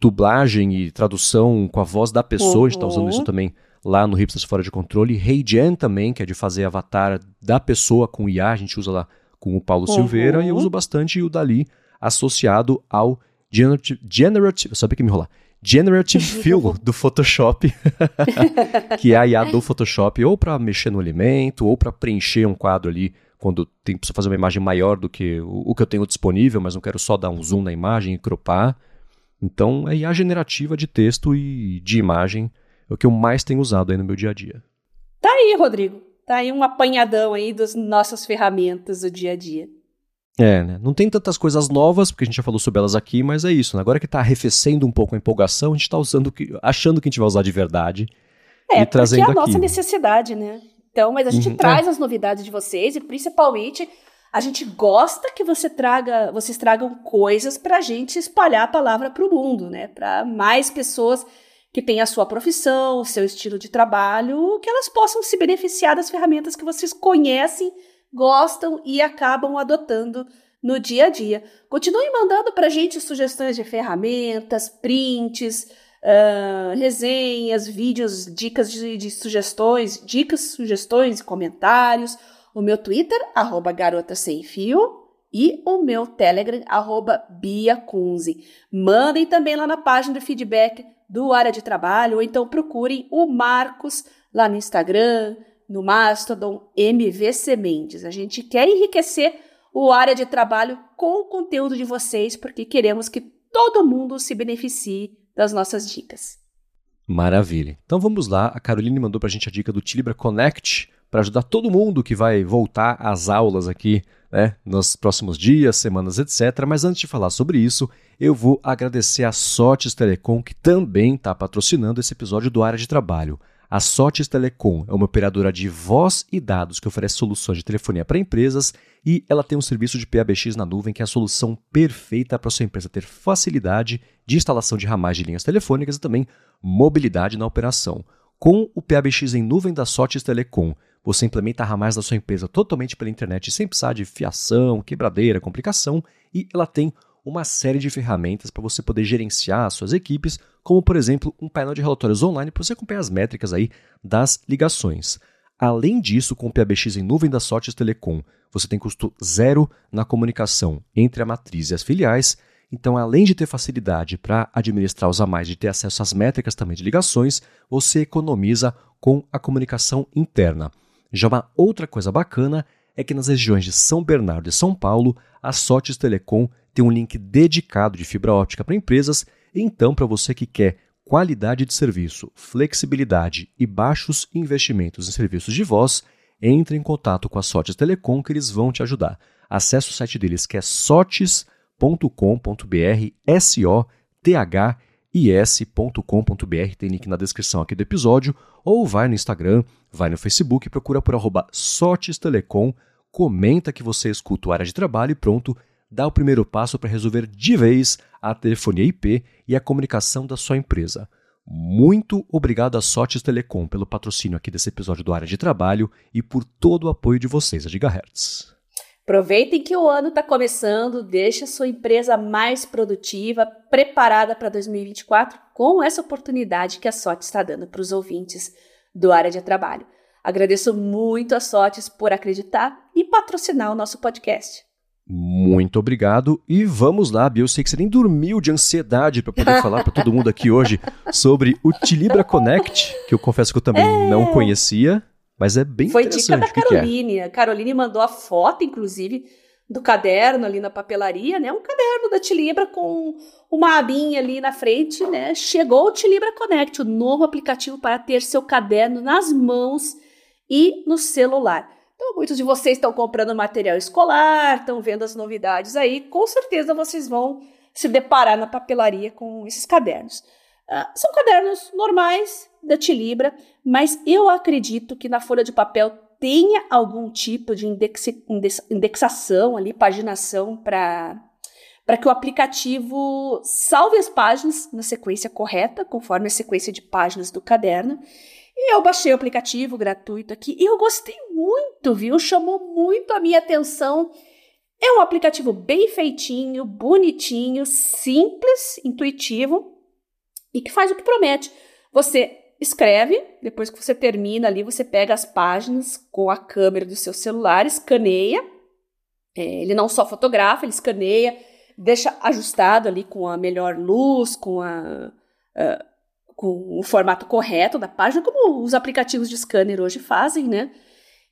dublagem e tradução com a voz da pessoa, uhum. a gente está usando isso uhum. também lá no Hipsters Fora de Controle. HeyGen também, que é de fazer avatar da pessoa com IA, a gente usa lá com o Paulo uhum. Silveira, e eu uso bastante o Dali associado ao Generative, generative sabia que me enrolar, Generative Fill do Photoshop, que é a IA do Photoshop, ou para mexer no elemento, ou para preencher um quadro ali, quando tem que fazer uma imagem maior do que o, o que eu tenho disponível, mas não quero só dar um zoom na imagem e cropar. Então, é IA generativa de texto e de imagem é o que eu mais tenho usado aí no meu dia a dia. Tá aí, Rodrigo. Tá aí um apanhadão aí das nossas ferramentas do dia a dia. É, né? Não tem tantas coisas novas, porque a gente já falou sobre elas aqui, mas é isso. Né? Agora que tá arrefecendo um pouco a empolgação, a gente tá usando, achando que a gente vai usar de verdade. É, e trazendo é a aqui. nossa necessidade, né? Então, mas a gente uhum, traz é. as novidades de vocês e principalmente a gente gosta que você traga, vocês tragam coisas para a gente espalhar a palavra para o mundo, né? Para mais pessoas que têm a sua profissão, o seu estilo de trabalho, que elas possam se beneficiar das ferramentas que vocês conhecem, gostam e acabam adotando no dia a dia. Continuem mandando para a gente sugestões de ferramentas, prints, uh, resenhas, vídeos, dicas de, de sugestões, dicas, sugestões e comentários o meu Twitter, arroba garota sem fio, e o meu Telegram, arroba biacunze. Mandem também lá na página do feedback do Área de Trabalho, ou então procurem o Marcos lá no Instagram, no Mastodon, MVC Mendes. A gente quer enriquecer o área de trabalho com o conteúdo de vocês, porque queremos que todo mundo se beneficie das nossas dicas. Maravilha. Então vamos lá. A Caroline mandou para a gente a dica do Tilibra Connect para ajudar todo mundo que vai voltar às aulas aqui né, nos próximos dias, semanas, etc. Mas antes de falar sobre isso, eu vou agradecer a Sotes Telecom, que também está patrocinando esse episódio do Área de Trabalho. A Sotes Telecom é uma operadora de voz e dados que oferece soluções de telefonia para empresas e ela tem um serviço de PABX na nuvem que é a solução perfeita para sua empresa ter facilidade de instalação de ramais de linhas telefônicas e também mobilidade na operação. Com o PABX em nuvem da Sotes Telecom, você implementa ramais da sua empresa totalmente pela internet sem precisar de fiação, quebradeira, complicação e ela tem uma série de ferramentas para você poder gerenciar suas equipes, como por exemplo um painel de relatórios online para você acompanhar as métricas aí das ligações. Além disso, com o PABX em nuvem da Sotes Telecom, você tem custo zero na comunicação entre a matriz e as filiais. Então, além de ter facilidade para administrar os a mais, de ter acesso às métricas também de ligações, você economiza com a comunicação interna. Já uma outra coisa bacana é que nas regiões de São Bernardo e São Paulo, a Sotes Telecom tem um link dedicado de fibra óptica para empresas, então para você que quer qualidade de serviço, flexibilidade e baixos investimentos em serviços de voz, entre em contato com a Sotes Telecom que eles vão te ajudar. Acesse o site deles que é sotes.com.br, S-O-T-H-I-S.com.br, tem link na descrição aqui do episódio, ou vai no Instagram, vai no Facebook, procura por arroba Sotes Telecom, comenta que você escuta o área de trabalho e pronto, dá o primeiro passo para resolver de vez a telefonia IP e a comunicação da sua empresa. Muito obrigado a Sotes Telecom pelo patrocínio aqui desse episódio do Área de Trabalho e por todo o apoio de vocês a Gigahertz. Aproveitem que o ano está começando, deixe a sua empresa mais produtiva, preparada para 2024 com essa oportunidade que a Sotes está dando para os ouvintes do Área de Trabalho. Agradeço muito a Sotes por acreditar e patrocinar o nosso podcast. Muito obrigado. E vamos lá, Bia. Eu sei que você nem dormiu de ansiedade para poder falar para todo mundo aqui hoje sobre o Tilibra Connect, que eu confesso que eu também é... não conhecia, mas é bem Foi dica da Caroline. É? A Caroline mandou a foto, inclusive, do caderno ali na papelaria, né? Um caderno da Tilibra com uma abinha ali na frente, né? Chegou o Tilibra Connect, o novo aplicativo para ter seu caderno nas mãos e no celular. Então, muitos de vocês estão comprando material escolar, estão vendo as novidades aí, com certeza vocês vão se deparar na papelaria com esses cadernos. Uh, são cadernos normais da Tilibra, mas eu acredito que na folha de papel tenha algum tipo de indexação ali, paginação para para que o aplicativo salve as páginas na sequência correta, conforme a sequência de páginas do caderno, e eu baixei o aplicativo gratuito aqui e eu gostei muito, viu? Chamou muito a minha atenção. É um aplicativo bem feitinho, bonitinho, simples, intuitivo e que faz o que promete. Você escreve, depois que você termina ali, você pega as páginas com a câmera do seu celular, escaneia. É, ele não só fotografa, ele escaneia, deixa ajustado ali com a melhor luz, com a, a com o formato correto da página, como os aplicativos de scanner hoje fazem, né?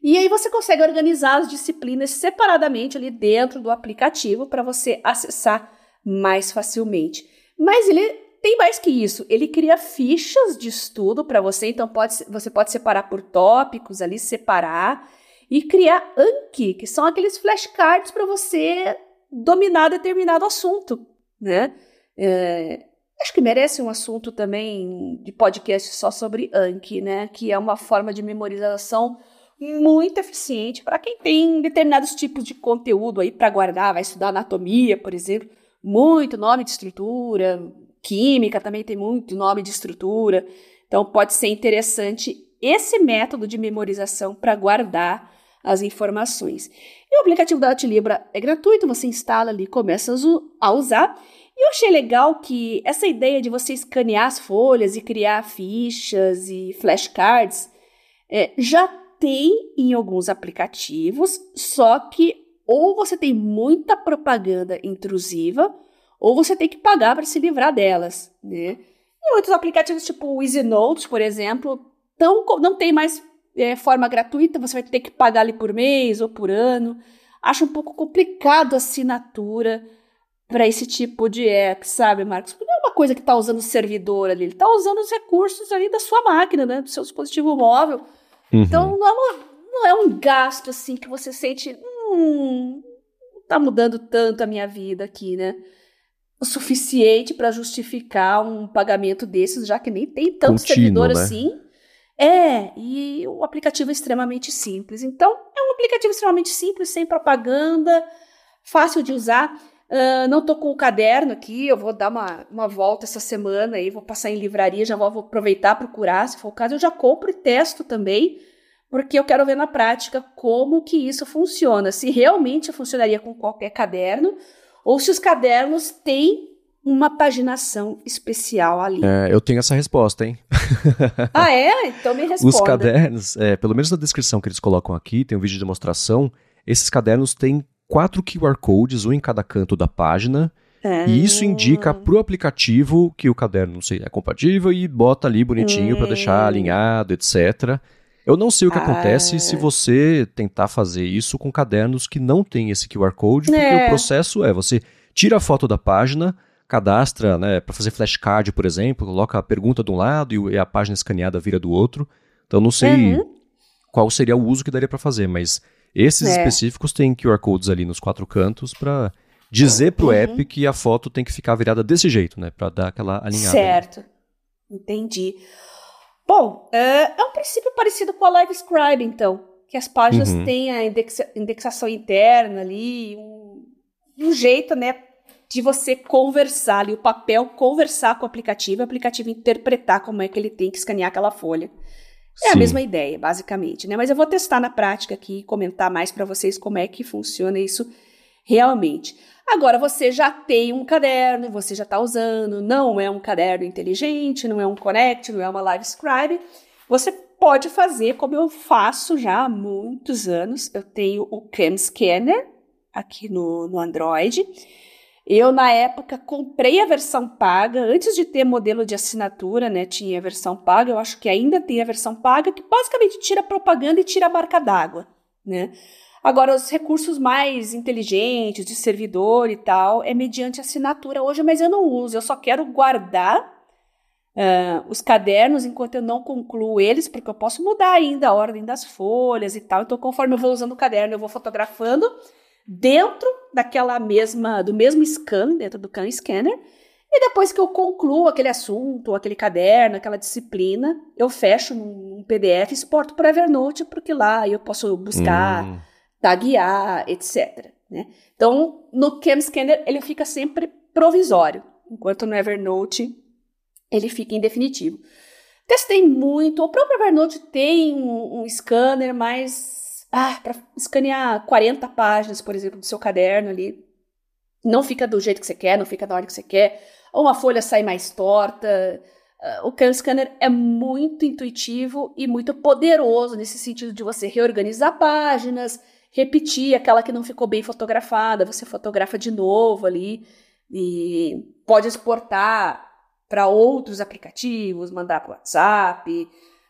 E aí você consegue organizar as disciplinas separadamente ali dentro do aplicativo para você acessar mais facilmente. Mas ele tem mais que isso, ele cria fichas de estudo para você, então pode, você pode separar por tópicos ali, separar e criar Anki, que são aqueles flashcards para você dominar determinado assunto, né? É, Acho que merece um assunto também de podcast só sobre Anki, né? Que é uma forma de memorização muito eficiente para quem tem determinados tipos de conteúdo aí para guardar, vai estudar anatomia, por exemplo, muito nome de estrutura, química também tem muito nome de estrutura. Então pode ser interessante esse método de memorização para guardar as informações. E o aplicativo da Atlibra é gratuito, você instala ali, começa a usar e eu achei legal que essa ideia de você escanear as folhas e criar fichas e flashcards é, já tem em alguns aplicativos, só que ou você tem muita propaganda intrusiva, ou você tem que pagar para se livrar delas, né? E outros aplicativos, tipo o Easy Notes, por exemplo, tão, não tem mais é, forma gratuita, você vai ter que pagar ali por mês ou por ano. acho um pouco complicado a assinatura para esse tipo de app, sabe, Marcos? Porque não é uma coisa que está usando o servidor ali, ele está usando os recursos ali da sua máquina, né, do seu dispositivo móvel. Uhum. Então não é, uma, não é, um gasto assim que você sente, hum, tá mudando tanto a minha vida aqui, né? O suficiente para justificar um pagamento desses, já que nem tem tanto Contínuo, servidor né? assim. É, e o aplicativo é extremamente simples. Então, é um aplicativo extremamente simples, sem propaganda, fácil de usar. Uh, não tô com o caderno aqui, eu vou dar uma, uma volta essa semana aí, vou passar em livraria, já vou, vou aproveitar procurar, se for o caso, eu já compro e testo também, porque eu quero ver na prática como que isso funciona, se realmente funcionaria com qualquer caderno, ou se os cadernos têm uma paginação especial ali. É, eu tenho essa resposta, hein? ah, é? Então me responda. Os cadernos, é, pelo menos na descrição que eles colocam aqui, tem um vídeo de demonstração, esses cadernos têm quatro QR Codes, um em cada canto da página. É. E isso indica para o aplicativo que o caderno não sei, é compatível e bota ali bonitinho para deixar hum. alinhado, etc. Eu não sei o que ah. acontece se você tentar fazer isso com cadernos que não tem esse QR Code, porque é. o processo é você tira a foto da página, cadastra, né, para fazer flashcard, por exemplo, coloca a pergunta de um lado e a página escaneada vira do outro. Então não sei uhum. qual seria o uso que daria para fazer, mas esses é. específicos têm QR codes ali nos quatro cantos para dizer pro uhum. app que a foto tem que ficar virada desse jeito, né? Para dar aquela alinhada. Certo. Entendi. Bom, é, é um princípio parecido com a Live Scribe, então. Que as páginas uhum. têm a indexa indexação interna ali, um, um jeito, né? De você conversar ali, o papel conversar com o aplicativo, o aplicativo interpretar como é que ele tem que escanear aquela folha. É Sim. a mesma ideia, basicamente, né? Mas eu vou testar na prática aqui e comentar mais para vocês como é que funciona isso realmente. Agora você já tem um caderno, você já está usando, não é um caderno inteligente, não é um Connect, não é uma Live Scribe. Você pode fazer como eu faço já há muitos anos. Eu tenho o Cam Scanner aqui no, no Android. Eu, na época, comprei a versão paga, antes de ter modelo de assinatura, né? Tinha a versão paga, eu acho que ainda tem a versão paga, que basicamente tira propaganda e tira a marca d'água, né? Agora, os recursos mais inteligentes, de servidor e tal, é mediante assinatura hoje, mas eu não uso, eu só quero guardar uh, os cadernos enquanto eu não concluo eles, porque eu posso mudar ainda a ordem das folhas e tal. Então, conforme eu vou usando o caderno, eu vou fotografando dentro daquela mesma, do mesmo scan, dentro do Can Scanner, e depois que eu concluo aquele assunto, aquele caderno, aquela disciplina, eu fecho num PDF exporto para Evernote, porque lá eu posso buscar, hum. Taguear, etc. Né? Então, no Cam Scanner, ele fica sempre provisório, enquanto no Evernote ele fica em definitivo. Testei muito, o próprio Evernote tem um, um scanner, mas ah, para escanear 40 páginas, por exemplo, do seu caderno ali, não fica do jeito que você quer, não fica da hora que você quer, ou uma folha sai mais torta. Uh, o Can Scanner é muito intuitivo e muito poderoso nesse sentido de você reorganizar páginas, repetir aquela que não ficou bem fotografada, você fotografa de novo ali e pode exportar para outros aplicativos, mandar para WhatsApp,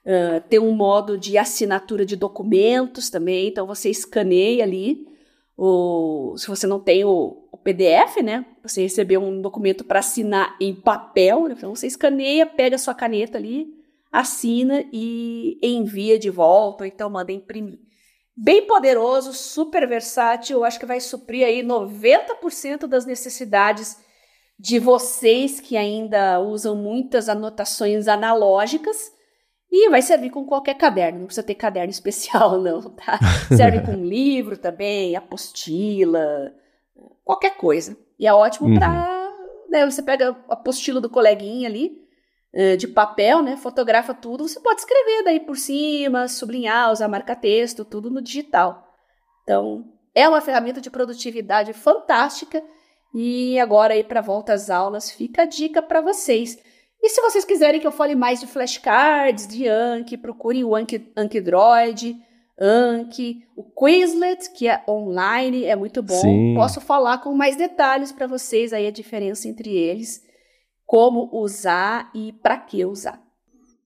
Uh, tem um modo de assinatura de documentos também, então você escaneia ali. O, se você não tem o, o PDF, né? Você recebeu um documento para assinar em papel, né? então você escaneia, pega a sua caneta ali, assina e envia de volta, ou então manda imprimir. Bem poderoso, super versátil, acho que vai suprir aí 90% das necessidades de vocês que ainda usam muitas anotações analógicas e vai servir com qualquer caderno, não precisa ter caderno especial, não, tá? Serve com livro também, apostila, qualquer coisa. E é ótimo uhum. para. Né, você pega a apostila do coleguinha ali, de papel, né? Fotografa tudo, você pode escrever daí por cima, sublinhar, usar marca-texto, tudo no digital. Então, é uma ferramenta de produtividade fantástica. E agora aí para volta às aulas, fica a dica para vocês. E se vocês quiserem que eu fale mais de flashcards, de Anki, procurem o Anki, Anki Droid, Anki, o Quizlet, que é online, é muito bom. Sim. Posso falar com mais detalhes para vocês aí a diferença entre eles, como usar e para que usar.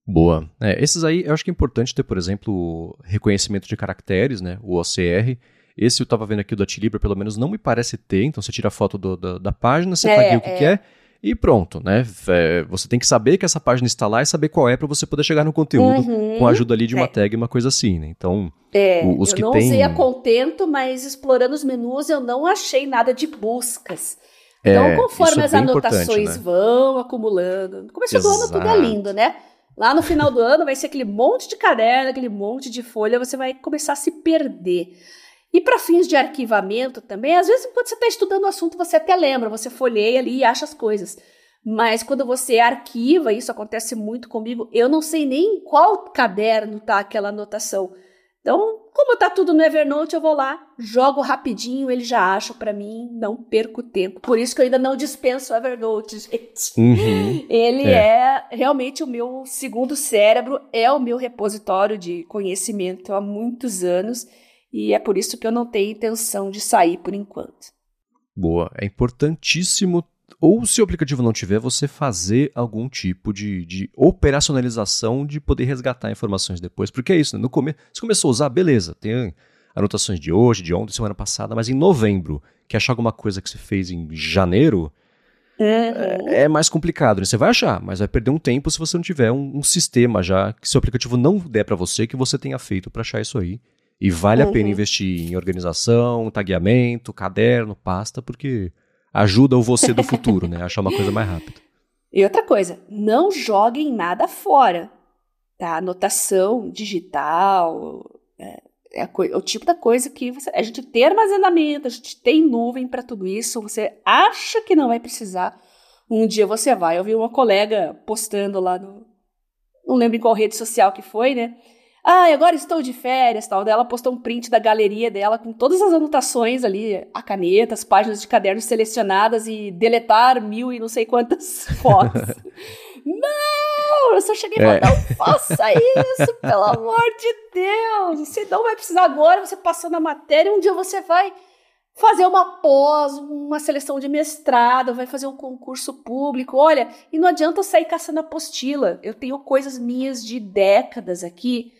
Boa. É, esses aí eu acho que é importante ter, por exemplo, reconhecimento de caracteres, né? O OCR. Esse eu tava vendo aqui do Atilibra, pelo menos não me parece ter, então você tira a foto do, da, da, página, você é, tagueia o que é. quer e pronto, né? É, você tem que saber que essa página está lá e saber qual é para você poder chegar no conteúdo uhum, com a ajuda ali de uma é. tag, uma coisa assim, né? Então, é, os eu que não tem... usei a contento, mas explorando os menus eu não achei nada de buscas. Então, é, conforme as anotações né? vão acumulando, no começo Exato. do ano tudo é lindo, né? Lá no final do ano vai ser aquele monte de caderno, aquele monte de folha, você vai começar a se perder. E para fins de arquivamento também, às vezes quando você está estudando o assunto, você até lembra, você folheia ali e acha as coisas. Mas quando você arquiva, isso acontece muito comigo, eu não sei nem em qual caderno tá aquela anotação. Então, como tá tudo no Evernote, eu vou lá, jogo rapidinho, ele já acha para mim, não perco tempo. Por isso que eu ainda não dispenso o Evernote, gente. Uhum. Ele é. é. realmente o meu segundo cérebro, é o meu repositório de conhecimento há muitos anos. E é por isso que eu não tenho intenção de sair por enquanto. Boa. É importantíssimo ou se o aplicativo não tiver, você fazer algum tipo de, de operacionalização de poder resgatar informações depois. Porque é isso, né? No começo, você começou a usar, beleza, tem anotações de hoje, de ontem, semana passada, mas em novembro, que achar alguma coisa que você fez em janeiro, uhum. é, é, mais complicado. Né? Você vai achar, mas vai perder um tempo se você não tiver um, um sistema já que seu aplicativo não der para você, que você tenha feito para achar isso aí. E vale uhum. a pena uhum. investir em organização, tagueamento, caderno, pasta, porque ajuda o você do futuro, né? Achar uma coisa mais rápida. E outra coisa, não joguem nada fora, tá? Anotação digital, é, é, é, o tipo da coisa que você, a gente tem armazenamento, a gente tem nuvem para tudo isso, você acha que não vai precisar, um dia você vai. Eu vi uma colega postando lá no, não lembro em qual rede social que foi, né? Ah, agora estou de férias, tal. Daí ela postou um print da galeria dela com todas as anotações ali, a caneta, as páginas de cadernos selecionadas e deletar mil e não sei quantas fotos. não! Eu só cheguei falei, é. não faça isso, pelo amor de Deus! Você não vai precisar agora, você passou na matéria, um dia você vai fazer uma pós, uma seleção de mestrado, vai fazer um concurso público. Olha, e não adianta sair caçando apostila. Eu tenho coisas minhas de décadas aqui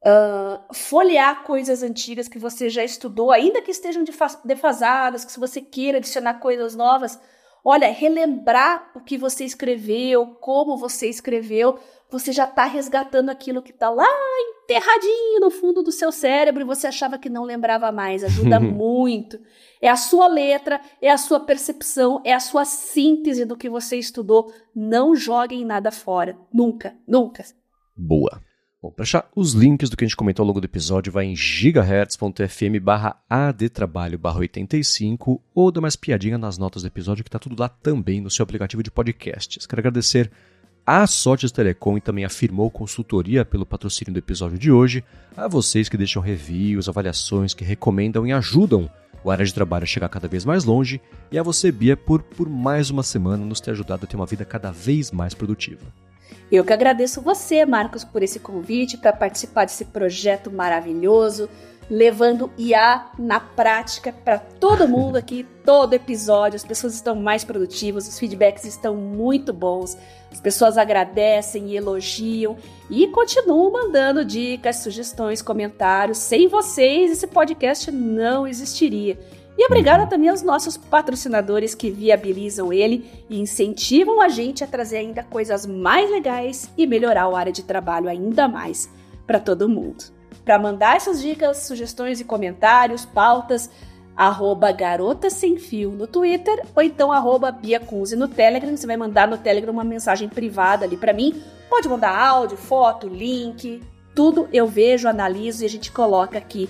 Uh, folhear coisas antigas que você já estudou, ainda que estejam defasadas, que se você queira adicionar coisas novas, olha, relembrar o que você escreveu, como você escreveu, você já está resgatando aquilo que está lá enterradinho no fundo do seu cérebro e você achava que não lembrava mais. Ajuda muito. É a sua letra, é a sua percepção, é a sua síntese do que você estudou. Não joguem nada fora. Nunca, nunca. Boa. Bom, para achar os links do que a gente comentou ao longo do episódio, vai em gigahertz.fm barra adtrabalho barra 85 ou dá mais piadinha nas notas do episódio que está tudo lá também no seu aplicativo de podcasts. Quero agradecer a Sortes Telecom e também a Firmou Consultoria pelo patrocínio do episódio de hoje, a vocês que deixam reviews, avaliações, que recomendam e ajudam o área de trabalho a chegar cada vez mais longe, e a você, Bia, por, por mais uma semana nos ter ajudado a ter uma vida cada vez mais produtiva. Eu que agradeço você, Marcos, por esse convite para participar desse projeto maravilhoso, levando IA na prática para todo mundo aqui, todo episódio. As pessoas estão mais produtivas, os feedbacks estão muito bons, as pessoas agradecem e elogiam e continuam mandando dicas, sugestões, comentários. Sem vocês, esse podcast não existiria. E obrigada também aos nossos patrocinadores que viabilizam ele e incentivam a gente a trazer ainda coisas mais legais e melhorar a área de trabalho ainda mais para todo mundo. Para mandar essas dicas, sugestões e comentários, pautas, arroba Garota Sem Fio no Twitter ou então arroba Bia Kunze no Telegram. Você vai mandar no Telegram uma mensagem privada ali para mim. Pode mandar áudio, foto, link, tudo eu vejo, analiso e a gente coloca aqui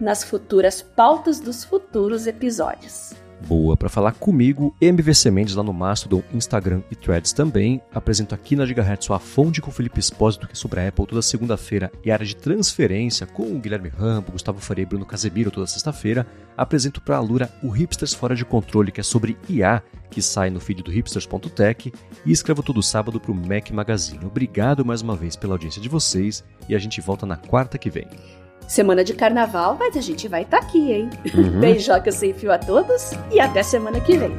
nas futuras pautas dos futuros episódios. Boa, para falar comigo, MVC Mendes lá no Mastodon, Instagram e Threads também. Apresento aqui na Gigahertz sua fonte com o Felipe Espósito, que é sobre a Apple toda segunda-feira, e área de transferência com o Guilherme Rambo, Gustavo Faria e Bruno Casemiro toda sexta-feira. Apresento para a Lura o Hipsters Fora de Controle, que é sobre IA, que sai no feed do hipsters.tech, e escrevo todo sábado para o Mac Magazine. Obrigado mais uma vez pela audiência de vocês e a gente volta na quarta que vem semana de carnaval, mas a gente vai estar tá aqui, hein? Uhum. Beijoca sem fio a todos e até semana que vem.